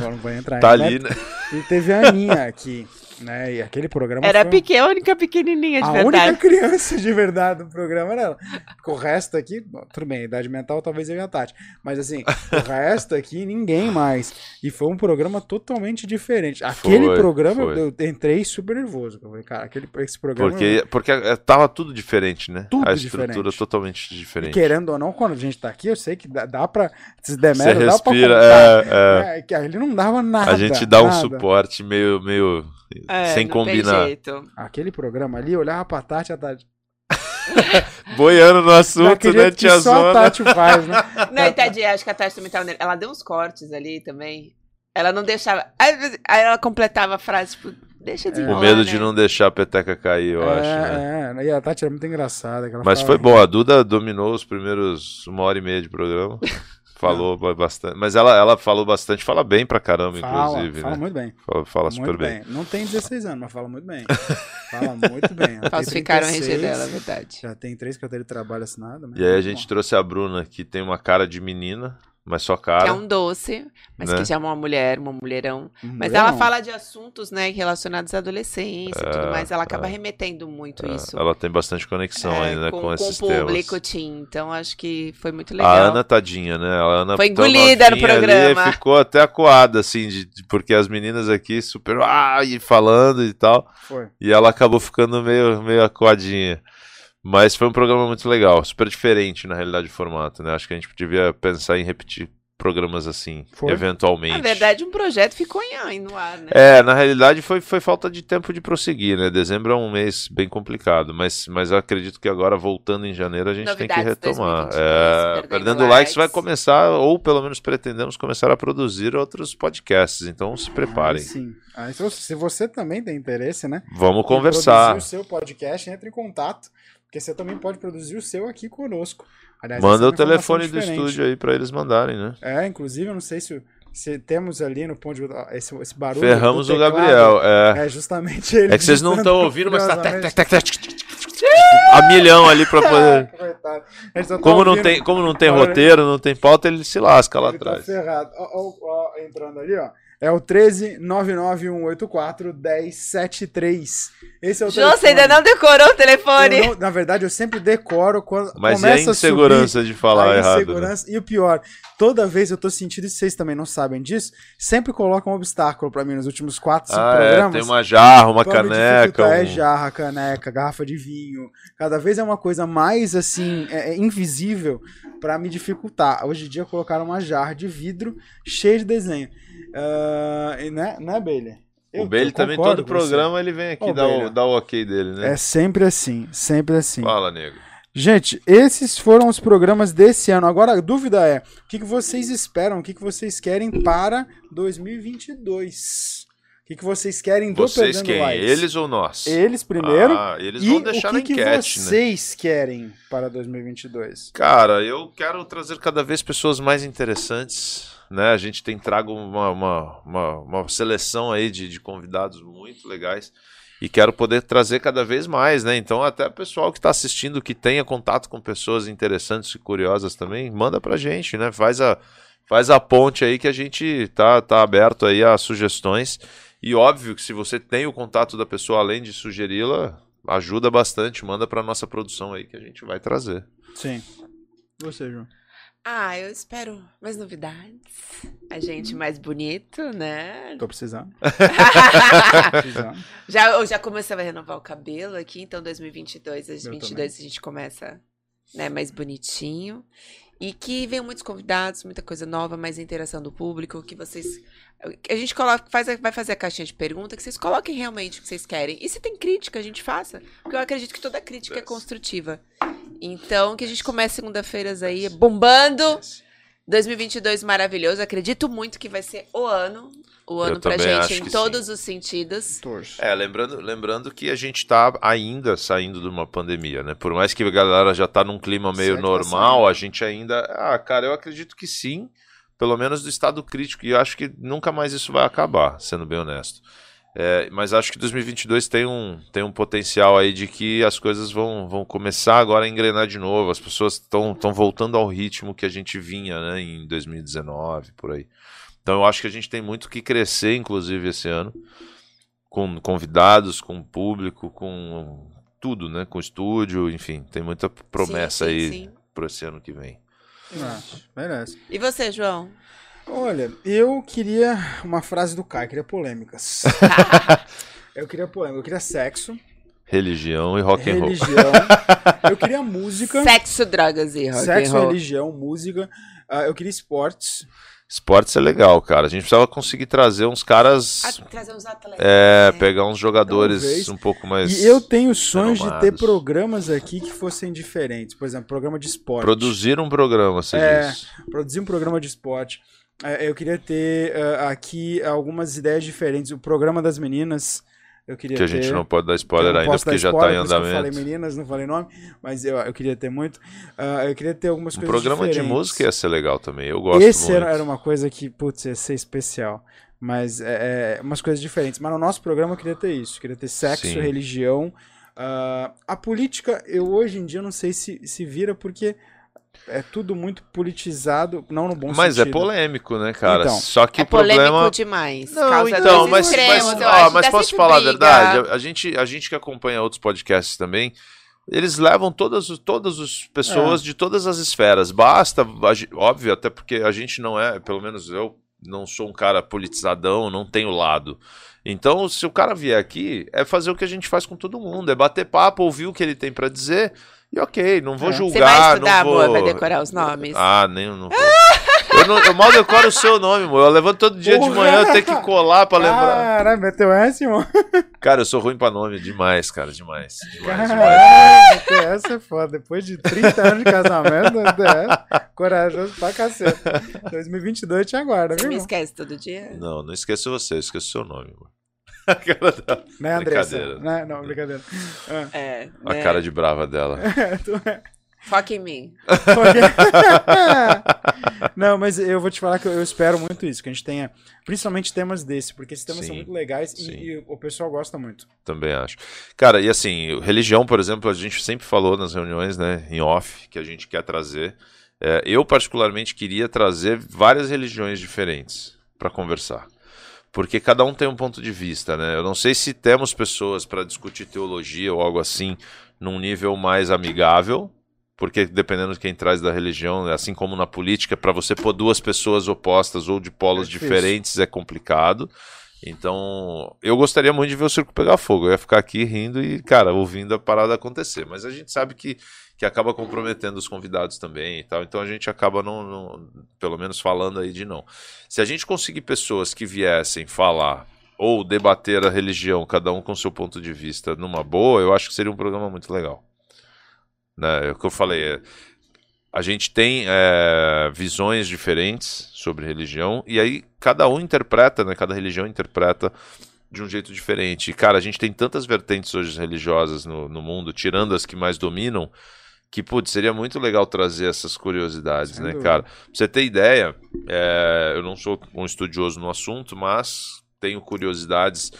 Não vou entrar Tá ali, né? E teve a Aninha aqui, né? E aquele programa Era foi pequena, a única pequenininha de a verdade. única criança de verdade do programa era ela. O resto aqui, bom, tudo bem, idade mental talvez eu e a Tati. Mas assim, o resto aqui, ninguém mais. E foi um programa totalmente diferente. Aquele Foi, programa, foi. eu entrei super nervoso. Eu falei, cara, aquele, esse programa. Porque, porque eh, tava tudo diferente, né? Tudo a estrutura diferente. totalmente E diferente. querendo ou não, quando a gente tá aqui, eu sei que dá, dá pra. Se der Você merda, dá pra respira, contar. é, é. É, que ali não dava nada. A gente dá um nada. suporte meio, meio É, sem não tem combinar. jeito. Aquele programa ali, eu olhava pra Tati, a Tati. Boiando no assunto, né, jeito que só a? Tati faz, né? Não, e tadinha, acho que a Tati também tava nele. Ela deu uns cortes ali também. Ela não deixava. Aí aí ela completava a frase, tipo, deixa É. de O medo de não deixar a peteca cair, eu acho, né? É, é, e a Tati era muito engraçada. Mas falava- foi bom, a Duda dominou os primeiros uma hora e meia de programa. Falou bastante. Mas ela, ela falou bastante, fala bem pra caramba, Fala, inclusive, fala né? muito bem. Fala, fala super bem. bem. Não tem 16 anos, mas fala muito bem. Fala muito bem. Ela Falsificaram o RG 36, dela, é verdade. Já tem três carteiras de trabalho assinadas. mas E aí a gente bom. trouxe a Bruna, que tem uma cara de menina, mas só cara. Que é um doce, mas Né? que já é uma mulher, uma mulherão. Mas Mulher ela não. fala de assuntos, né, relacionados à adolescência e tudo mais. Ela acaba remetendo muito É, isso. Ela tem bastante conexão É, ainda com, com, esses com o público, temas. Tim. Então acho que foi muito legal. A Ana, tadinha, né? A Ana Foi engolida no novinha ali, programa. ficou até acuada, assim, de, de- porque as meninas aqui super. Ah, e falando e tal. Foi. E ela acabou ficando meio, meio acuadinha. Mas foi um programa muito legal, super diferente na realidade do formato, né? Acho que a gente devia pensar em repetir programas assim, Foi. eventualmente. Na verdade, um projeto ficou em no ar, né? É, na realidade foi, foi falta de tempo de prosseguir, né? Dezembro é um mês bem complicado, mas, mas eu acredito que agora, voltando em janeiro, a gente tem que Novidades retomar. 2022, É, Perdendo Perdendo Likes Likes. vai começar, ou pelo menos pretendemos começar a produzir outros podcasts, então se preparem. Aí sim. Se, você, se você também tem interesse, né? Vamos conversar. Produzir o seu podcast, entre em contato. Porque você também pode produzir o seu aqui conosco. Aliás, Manda é o telefone do estúdio aí pra eles mandarem, né? É, inclusive, eu não sei se Se temos ali no ponto de. Esse, esse barulho. Ferramos o Gabriel. É. É justamente ele. É que vocês não estão ouvindo, mas tá a milhão ali pra poder. Tá Como não tem, como não tem roteiro, não tem pauta, ele se lasca lá tá atrás. ferrado. Ó, ó, entrando ali, ó. É o 13 99184 1073. Esse é o Jô, você ainda telefone. não decorou o telefone? Não- na verdade, eu sempre decoro quando Mas e a começa a insegurança de subir, falar a errado? né? insegurança. E o pior, toda vez eu tô sentindo, e vocês também não sabem disso, sempre colocam um obstáculo pra mim nos últimos 4, 5 Ah, é, programas. tem uma jarra, uma caneca. É um- jarra, caneca, garrafa de vinho. Cada vez é uma coisa mais, assim, é, é invisível pra me dificultar. Hoje em dia colocaram uma jarra de vidro cheia de desenho. Ah, e né, né, Bailey? Eu- O Bailey também, todo com você. programa, ele vem aqui Ô, dar, o, dar o ok dele, né? É sempre assim, sempre assim. Fala, nego. Gente, esses foram os programas desse ano. Agora a dúvida é: o que, que vocês esperam? O que, que vocês querem para 2022? Que, que vocês querem do Vocês Perdendo quem? Likes? Eles ou nós? Eles primeiro. Ah, eles e vão deixar o que, na que enquete, né? vocês querem para 2022? Cara, eu quero trazer cada vez pessoas mais interessantes, né? A gente tem trago uma, uma, uma, uma seleção aí de, de convidados muito legais e quero poder trazer cada vez mais, né? Então até o pessoal que está assistindo, que tenha contato com pessoas interessantes e curiosas também, manda pra gente, né? Faz a, faz a ponte aí que a gente tá, tá aberto aí a sugestões e óbvio que se você tem o contato da pessoa além de sugeri-la, ajuda bastante, manda pra nossa produção aí que a gente vai trazer. Sim. Você, João. Ah, eu espero mais novidades. A gente mais bonito, né? Tô precisando. precisando. já, eu já comecei a renovar o cabelo aqui, então 2022, 2022 a gente começa né, mais bonitinho. E que venham muitos convidados, muita coisa nova, mais interação do público, que vocês. A gente coloca, faz, vai fazer a caixinha de pergunta, que vocês coloquem realmente o que vocês querem. E se tem crítica, a gente faça. Porque eu acredito que toda crítica é construtiva. Então, que a gente comece segunda-feiras aí bombando. 2022 maravilhoso. Acredito muito que vai ser o ano. O ano pra também gente em todos os sentidos. Torço. É, lembrando, lembrando que a gente tá ainda saindo de uma pandemia, né? Por mais que a galera já tá num clima meio Certo, tá normal, saindo. a gente ainda. Ah, cara, eu acredito que sim. Pelo menos do estado crítico. E acho que nunca mais isso vai acabar, sendo bem honesto. É, mas acho que 2022 tem um, tem um potencial aí de que as coisas vão, vão começar agora a engrenar de novo. As pessoas estão voltando ao ritmo que a gente vinha né, em 2019, por aí. Então eu acho que a gente tem muito que crescer, inclusive, esse ano com convidados, com público, com tudo, né? Com estúdio, enfim, tem muita promessa Sim, sim, aí pro esse ano que vem. Ah, merece. E você, João? Olha, eu queria uma frase do Kai, queria polêmicas. eu queria polêmica, eu queria sexo, Religião e rock and roll. religião, eu queria música, Sexo, drogas e rock sexo, and roll. religião, música, ah, eu queria esportes, Esportes é legal, cara. A gente precisava conseguir trazer uns caras, Ah, trazer uns atletas. é, né? pegar uns jogadores Talvez. um pouco mais E eu tenho sonhos de ter renomados. programas aqui que fossem diferentes. Por exemplo, programa de esporte. produzir um programa, você É. diz. Produzir um programa de esporte. É, Eu queria ter eh, aqui algumas ideias diferentes. O programa das meninas. Eu queria Que a ter. gente não pode dar spoiler ainda porque já spoiler, tá em que Eu andamento. falei meninas, não falei nome, mas eu, eu queria ter muito. Ah, eu queria ter algumas Um coisas programa de diferentes. música ia ser legal também. Eu gosto Esse muito. era, era uma coisa que, putz, ia ser especial. Mas é, é, umas coisas diferentes. Mas no nosso programa eu queria ter isso. Eu queria ter sexo, Sim. religião. Ah, a política, eu hoje em dia não sei se, se vira porque é tudo muito politizado, não no bom Mas é sentido. polêmico, né, cara? Então, Só que É o problema polêmico demais. Não, causa então, mas, extremos, mas, ó, mas posso falar a briga. verdade? A, a gente, a gente que acompanha outros podcasts também, eles levam todas, todas as É. pessoas de todas as esferas. Basta, a óbvio, até porque a gente não é, pelo menos eu não sou um cara politizadão, não tenho lado. Então, se o cara vier aqui, é fazer o que a gente faz com todo mundo, é bater papo, ouvir o que ele tem pra dizer. E ok, não vou É. julgar, Você vai estudar, não vou... amor? Vai decorar os nomes? Ah, nem não vou. eu, não- eu mal decoro o seu nome, amor. Eu levanto todo dia de Porra! manhã, eu tenho que colar pra lembrar. Caralho, meteu essa, irmão? Cara, eu sou ruim pra nome, demais, cara, demais. Demais, demais. Caralho, meteu essa é foda. Depois de 30 anos de casamento, essa. corajoso pra cacete. 2022 te aguarda, Você viu, me irmão? esquece todo dia? Não, não esqueço você, eu esqueço o seu nome, amor. A cara, da- Né, Andressa? Brincadeira. Né? Não, brincadeira. Ah, É. a né? cara de brava dela. tu é. Foca em mim. Não, mas eu vou te falar que eu espero muito isso, que a gente tenha principalmente temas desse, porque esses temas Sim, são muito legais e, e o pessoal gosta muito. Também acho. Cara, e assim, religião, por exemplo, a gente sempre falou nas reuniões, né, em off, que a gente quer trazer. É, eu, particularmente, queria trazer várias religiões diferentes para conversar. Porque cada um tem um ponto de vista, né? Eu não sei se temos pessoas para discutir teologia ou algo assim num nível mais amigável, porque dependendo de quem traz da religião, assim como na política, para você pôr duas pessoas opostas ou de polos É diferentes é complicado. Então, eu gostaria muito de ver o circo pegar fogo. Eu ia ficar aqui rindo e, cara, ouvindo a parada acontecer. Mas a gente sabe que, que acaba comprometendo os convidados também e tal. Então a gente acaba não, não- pelo menos falando aí de não. Se a gente conseguir pessoas que viessem falar ou debater a religião, cada um com seu ponto de vista, numa boa, eu acho que seria um programa muito legal. Né? É o que eu falei. é, a gente tem é, visões diferentes sobre religião e aí cada um interpreta, né? Cada religião interpreta de um jeito diferente. E, cara, a gente tem tantas vertentes hoje religiosas no, no mundo, tirando as que mais dominam, que, putz, seria muito legal trazer essas curiosidades, Sem né, dúvida. cara? Pra você ter ideia, é, eu não sou um estudioso no assunto, mas tenho curiosidades.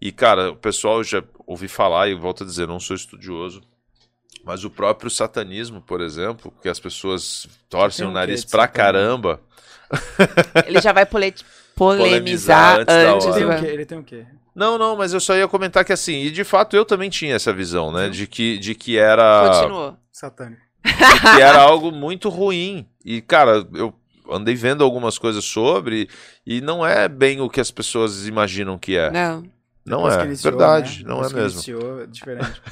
E, cara, o pessoal já ouvi falar, e volto a dizer, não sou estudioso, mas o próprio satanismo, por exemplo, que as pessoas torcem Tem o nariz pra satanismo? caramba. Ele já vai pole- Polemizar polemizar antes da antes. hora. Tem do- o quê? Ele tem o quê? Não, não, mas eu só ia comentar que assim, e de fato eu também tinha essa visão, né? De que, de que era. Continuou. Satânico. de que era algo muito ruim. E, cara, eu andei vendo algumas coisas sobre e não é bem o que as pessoas imaginam que é. Não. Não Depois é, iniciou, verdade, né? não Depois é que mesmo. Iniciou, é diferente.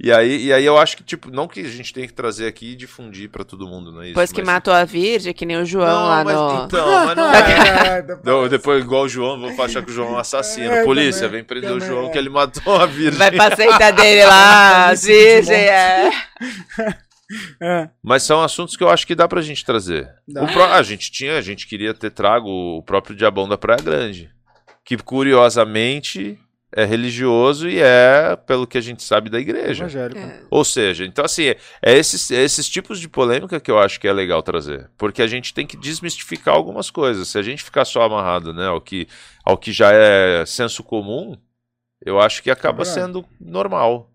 Ah. E aí, e aí eu acho que, tipo, não que a gente tenha que trazer aqui e difundir pra todo mundo, não é isso? Depois que mas- matou a Virgem, que nem o João Não, lá mas, no. Então, mas não é. Não, depois, igual o João, vou achar que o João é um assassino. É, Polícia, também, vem prender o João é. que ele matou a Virgem. Vai pra seita dele lá, de Virgem, é. É, Mas são assuntos que eu acho que dá pra gente trazer. Dá. O pró- a gente tinha, a gente queria ter trago o próprio Diabão da Praia Grande, que curiosamente é religioso e é, pelo que a gente sabe, da igreja. evangélico. É. Ou seja, então assim, é, é esses, é esses tipos de polêmica que eu acho que é legal trazer. Porque a gente tem que desmistificar algumas coisas. Se a gente ficar só amarrado né, ao, que, ao que já é senso comum, eu acho que acaba sendo normal.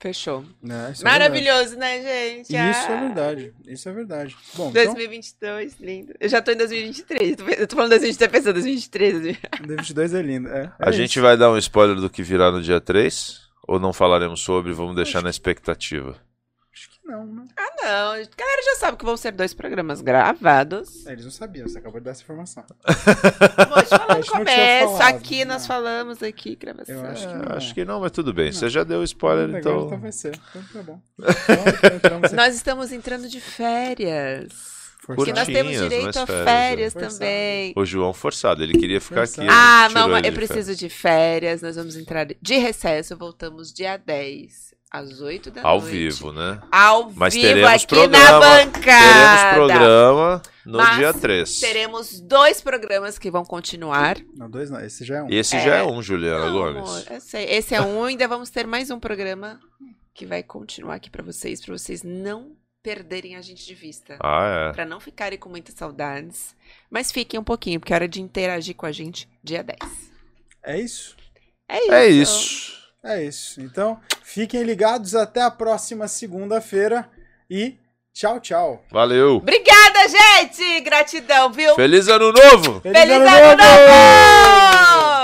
Fechou. É, isso é Maravilhoso, né, gente? verdade. Isso é Ah. verdade. Isso é verdade. Bom, então, 2022, lindo. Eu já tô em 2023. tô- Eu tô falando 2023, pensando 2023. 2022 é lindo. É, A é gente isso. vai dar um spoiler do que virá no dia 3? Ou não falaremos sobre, vamos deixar na expectativa? Acho que não, né? Ah, não. A galera já sabe que vão ser dois programas gravados. É, Eles não sabiam, você acabou de dar essa informação. Vou te falar A no gente não tinha começo. falado, Aqui nós não. falamos, aqui, gravação. Eu acho que É, não. acho que não, mas tudo bem. Não. Você já deu spoiler, Legal, então. então vai ser. Então tá bom. Então, em- Nós estamos entrando de férias. Porque nós temos direito a férias, férias é. Forçado. também. O João forçado, ele queria ficar aqui. Forçado. Ah, a gente não, eu de preciso de férias. Nós vamos entrar de recesso. Voltamos dia 10, às 8 da Ao noite. vivo, né? Ao Mas vivo teremos aqui programa, na bancada. Teremos programa no Mas dia 3. Teremos dois programas que vão continuar. Não, dois não. Esse já é um. E esse É. já é um, Juliana Não, Gomes. amor. Esse é um, ainda vamos ter mais um programa que vai continuar aqui pra vocês, pra vocês não perderem a gente de vista. Ah, é. Pra não ficarem com muitas saudades. Mas fiquem um pouquinho, porque é hora de interagir com a gente dia 10. É isso? É isso. É isso. É isso. Então, fiquem ligados até a próxima segunda-feira e tchau, tchau. Valeu. Obrigada, gente! Gratidão, viu? Feliz ano novo! Feliz ano novo!